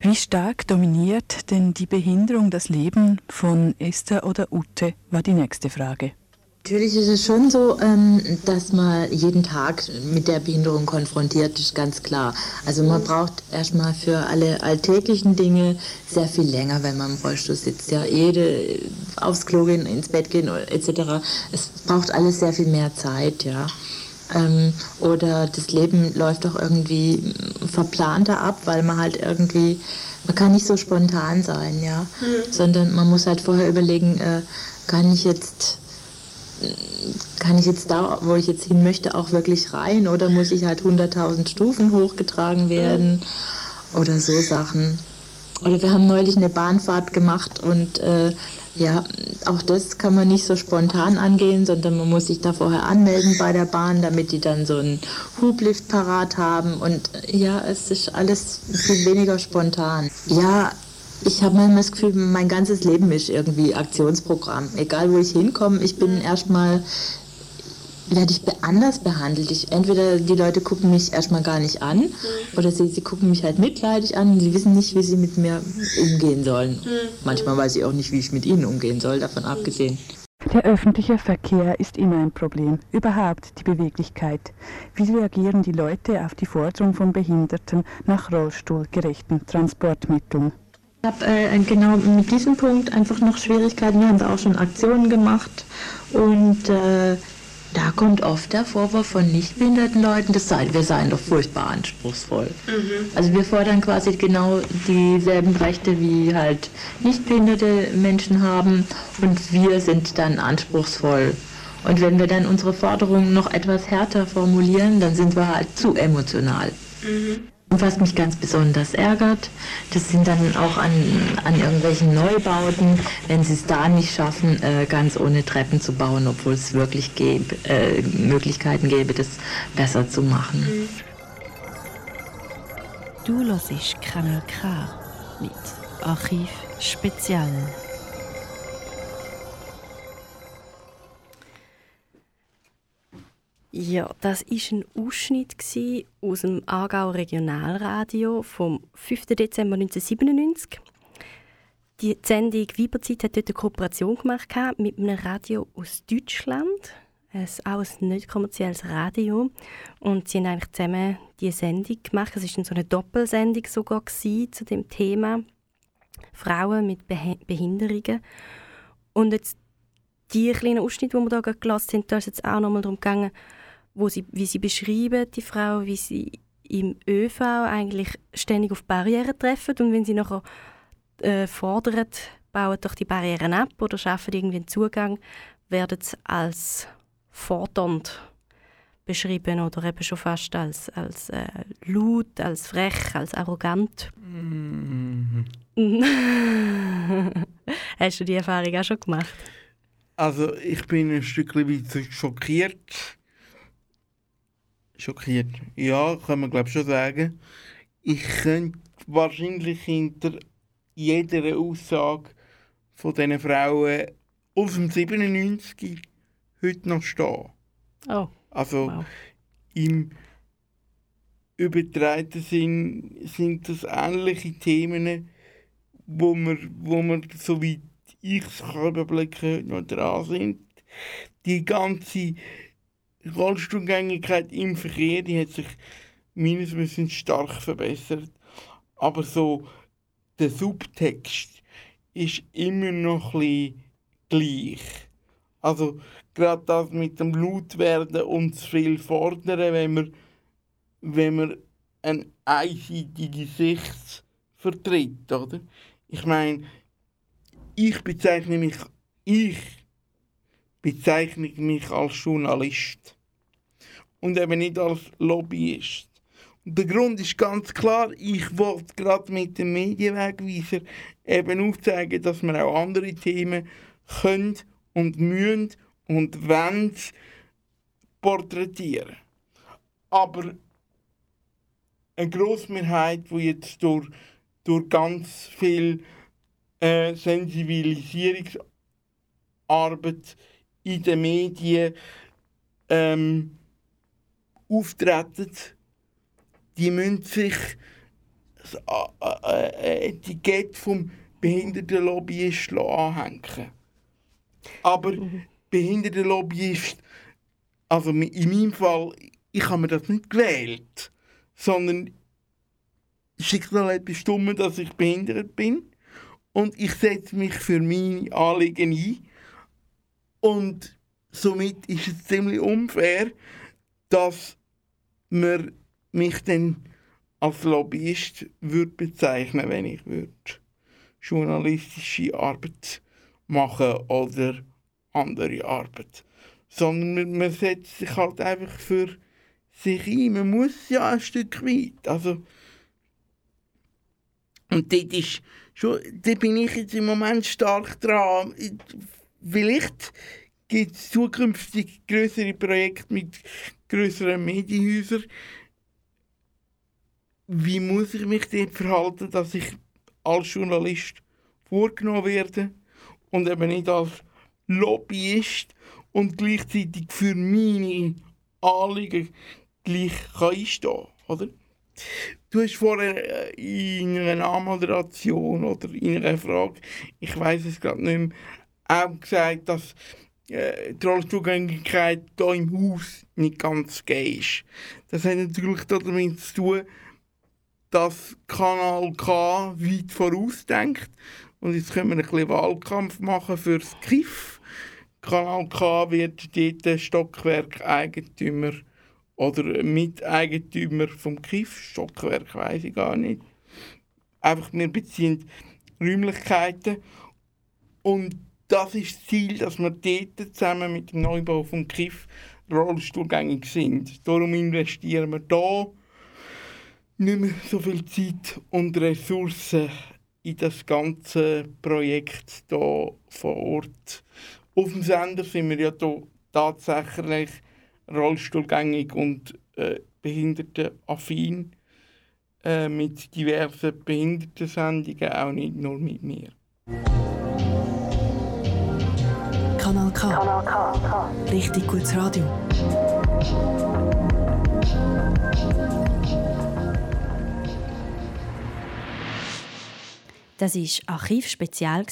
Wie stark dominiert denn die Behinderung das Leben von Esther oder Ute, war die nächste Frage. Natürlich ist es schon so, ähm, dass man jeden Tag mit der Behinderung konfrontiert ist, ganz klar. Also man braucht erstmal für alle alltäglichen Dinge sehr viel länger, wenn man im Rollstuhl sitzt. Ja, jede aufs Klo gehen, ins Bett gehen etc. Es braucht alles sehr viel mehr Zeit, ja. Ähm, oder das Leben läuft doch irgendwie verplanter ab, weil man halt irgendwie, man kann nicht so spontan sein, ja. Mhm. Sondern man muss halt vorher überlegen, äh, kann ich jetzt kann ich jetzt da, wo ich jetzt hin möchte, auch wirklich rein oder muss ich halt 100.000 Stufen hochgetragen werden oder so Sachen. Oder wir haben neulich eine Bahnfahrt gemacht und äh, ja, auch das kann man nicht so spontan angehen, sondern man muss sich da vorher anmelden bei der Bahn, damit die dann so einen Hublift parat haben. Und ja, es ist alles viel weniger spontan. Ja, ich habe manchmal das Gefühl, mein ganzes Leben ist irgendwie Aktionsprogramm. Egal wo ich hinkomme, ich bin erstmal werde ich anders behandelt. Ich, entweder die Leute gucken mich erstmal gar nicht an oder sie, sie gucken mich halt mitleidig an und sie wissen nicht, wie sie mit mir umgehen sollen. Manchmal weiß ich auch nicht, wie ich mit ihnen umgehen soll, davon abgesehen. Der öffentliche Verkehr ist immer ein Problem, überhaupt die Beweglichkeit. Wie reagieren die Leute auf die Forderung von Behinderten nach rollstuhlgerechten Transportmitteln? Ich habe äh, genau mit diesem Punkt einfach noch Schwierigkeiten. Wir haben da auch schon Aktionen gemacht und äh, da kommt oft der Vorwurf von nichtbehinderten Leuten, das sei, wir seien doch furchtbar anspruchsvoll. Mhm. Also wir fordern quasi genau dieselben Rechte wie halt nichtbehinderte Menschen haben und wir sind dann anspruchsvoll. Und wenn wir dann unsere Forderungen noch etwas härter formulieren, dann sind wir halt zu emotional. Mhm. Was mich ganz besonders ärgert, das sind dann auch an, an irgendwelchen Neubauten, wenn sie es da nicht schaffen, äh, ganz ohne Treppen zu bauen, obwohl es wirklich gäbe, äh, Möglichkeiten gäbe, das besser zu machen. Du hörst Kanal K mit Archiv Spezial. Ja, das war ein Ausschnitt aus dem Aargau Regionalradio vom 5. Dezember 1997. Die Sendung Weiberzeit hat dort eine Kooperation gemacht mit einem Radio aus Deutschland. Es auch ein nicht kommerzielles Radio. Und sie haben eigentlich zusammen diese Sendung gemacht. Es war so eine Doppelsendung sogar zu dem Thema Frauen mit Behinderungen. Und jetzt die kleinen Ausschnitte, die wir hier gelassen haben, da ist jetzt auch nochmal darum gegangen, wo sie, wie sie beschreiben, die Frau, wie sie im ÖV eigentlich ständig auf Barrieren treffen und wenn sie nachher äh, fordern, bauen doch die Barrieren ab oder schaffen irgendwie einen Zugang, werden sie als fordernd beschrieben oder eben schon fast als, als äh, laut, als frech, als arrogant. Mm. [LAUGHS] Hast du die Erfahrung auch schon gemacht? Also ich bin ein Stück weit schockiert schockiert. Ja, kann man glaube schon sagen. Ich könnte wahrscheinlich hinter jeder Aussage von diesen Frauen aus dem 97 heute noch stehen. Oh. Also wow. im übertreiten Sinn sind das ähnliche Themen, wo wir, wo wir soweit ich es überblicken noch dran sind. Die ganze Rollstuhlgängigkeit im Verkehr, die hat sich meines Wissens stark verbessert. Aber so der Subtext ist immer noch ein gleich. Also gerade das mit dem Lautwerden und zu viel fordern, wenn man, wenn man eine einseitige Sicht vertritt, oder? Ich meine, ich bezeichne mich, ich bezeichne mich als Journalist und eben nicht als Lobbyist. Und der Grund ist ganz klar, ich wollte gerade mit dem Medienwegweiser eben aufzeigen, dass man auch andere Themen können und müssen und wollen porträtieren. Aber eine Grossmehrheit, die jetzt durch, durch ganz viel äh, Sensibilisierungsarbeit in den Medien ähm, auftreten, die müssen sich das Etikett vom Behindertenlobbyist anhängen. Aber mhm. Behindertenlobbyist, also in meinem Fall, ich habe mir das nicht gewählt, sondern Schicksal hat bestimmt, dass ich behindert bin und ich setze mich für meine Anliegen ein und somit ist es ziemlich unfair, dass man mich dann als Lobbyist würde bezeichnen, wenn ich würde journalistische Arbeit machen oder andere Arbeit. Sondern man, man setzt sich halt einfach für sich ein. Man muss ja ein Stück weit. Also, und dort, ist schon, dort bin ich jetzt im Moment stark dran. Vielleicht gibt es zukünftig größere Projekte mit größeren Medienhäusern. Wie muss ich mich dort verhalten, dass ich als Journalist vorgenommen werde und eben nicht als Lobbyist und gleichzeitig für meine Anliegen gleich kann einstehen oder? Du hast vorher äh, in einer Anmoderation oder in einer Frage, ich weiß es gerade nicht mehr, auch gesagt, dass äh, Rollstuhlgängigkeit hier im Haus nicht ganz gegeben ist. Das hat natürlich damit zu tun, dass Kanal K weit vorausdenkt. Und jetzt können wir ein bisschen Wahlkampf machen für das KIF. Kanal K wird dort Stockwerk-Eigentümer oder Miteigentümer vom KIF. Stockwerk weiß ich gar nicht. Einfach, wir beziehen Räumlichkeiten. Und das ist das Ziel, dass wir dort zusammen mit dem Neubau vom KIF rollstuhlgängig sind. Darum investieren wir da nicht mehr so viel Zeit und Ressourcen in das ganze Projekt hier vor Ort. Auf dem Sender sind wir ja hier tatsächlich rollstuhlgängig und äh, behindertenaffin äh, mit diversen Behindertensendungen, auch nicht nur mit mir. Kanal K. Kanal K. Richtig gutes Radio. Das war Archivspezial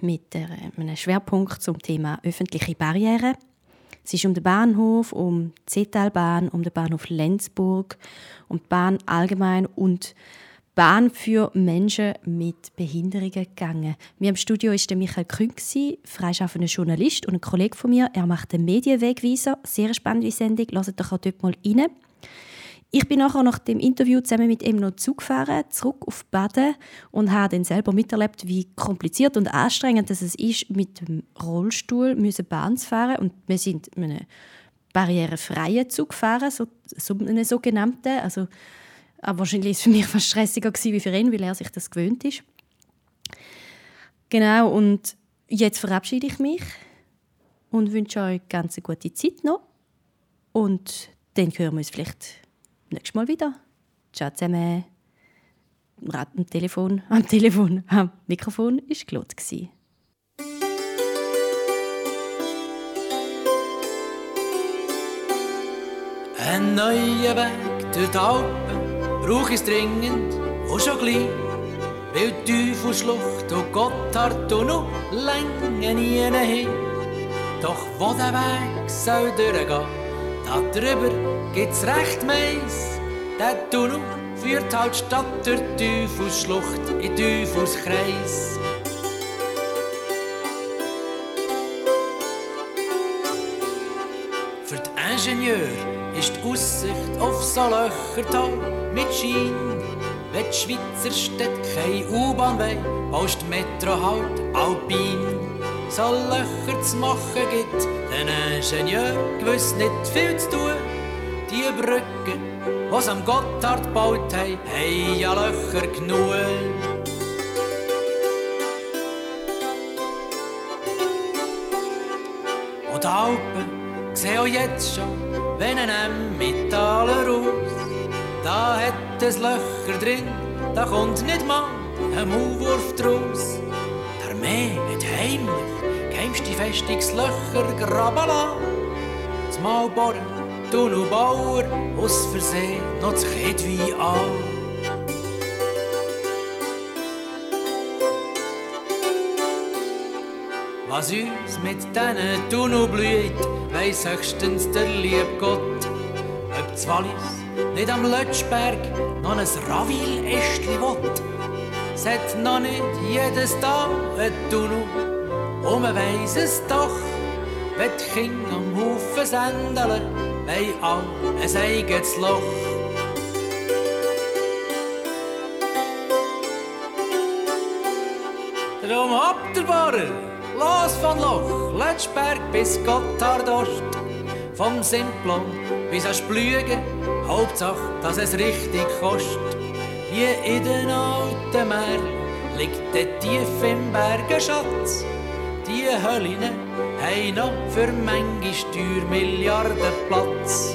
mit einem Schwerpunkt zum Thema öffentliche Barrieren. Es ist um den Bahnhof, um die Zetalbahn, um den Bahnhof Lenzburg, um die Bahn allgemein und Bahn für Menschen mit Behinderungen gegangen. Mir im Studio ist der Michael Krünk, freischaffender Journalist und ein Kollege von mir. Er macht den Medienwegweiser. Sehr spannende Sendung. Hört doch auch dort mal rein. Ich bin nachher nach dem Interview zusammen mit ihm noch zugefahren, zurück auf Baden und habe dann selber miterlebt, wie kompliziert und anstrengend es ist, mit dem Rollstuhl müssen Bahn zu fahren. Und wir sind mit einem barrierefreien Zug gefahren, so, so einen sogenannten. Also, aber wahrscheinlich war es für mich [LAUGHS] fast stressiger wie für ihn, weil er sich das gewöhnt ist. Genau, und jetzt verabschiede ich mich und wünsche euch ganz eine gute Zeit noch. Und dann hören wir uns vielleicht nächstes Mal wieder. Ciao zusammen. Am Telefon, [LAUGHS] am Telefon, am Mikrofon war Claude. Ein neuer Weg durch die Alpen brauche ich dringend und schon gleich. Weil die Teufelschlucht und Gotthard und noch Länge nie hin. Doch wo der Weg soll durchgehen, da drüber gibt's recht meis. Der Tunnel führt halt statt die Teufelsschlucht in Teufelskreis. Für die Ingenieur ist die Aussicht auf so Löcher toll mit Schein. Wenn die Schweizer Städte keine U-Bahn wollen, baust die Metro halt alpin so Löcher zu machen gibt, den Ingenieur gewiss nicht viel zu tun. Die Brücken, was am Gotthard gebaut haben, haben ja Löcher genug. Und die Alpen sehen auch jetzt schon, wenn ein Emmentaler aus. Da hat es Löcher drin, da kommt nicht mal ein Maulwurf draus. Die Armee hat heimlich geheimste Festungslöcher graben lassen. Das Mal bohren, Tunnel bauen, aus Versehen noch das wie an. Was uns mit diesen Tunnel blüht, weiss höchstens der liebe Gott. Ob das Wallis nicht am Lötschberg noch ein Ravil-Ästli will. Es hat noch nicht jedes Tag ein Tunnel und man weiss es doch, wenn die Kinder am Haufen sendeln, wollen alle ein eigenes Loch. Drum habt ihr Barrer, los von Loch, Lötschberg bis Gotthard-Ost. Vom Simplon bis an Splügen, Hauptsache, dass es richtig kostet. Wie in den alten Meer liegt der tief im Bergen Schatz die Höllen haben noch für manche Steuermilliarden Platz.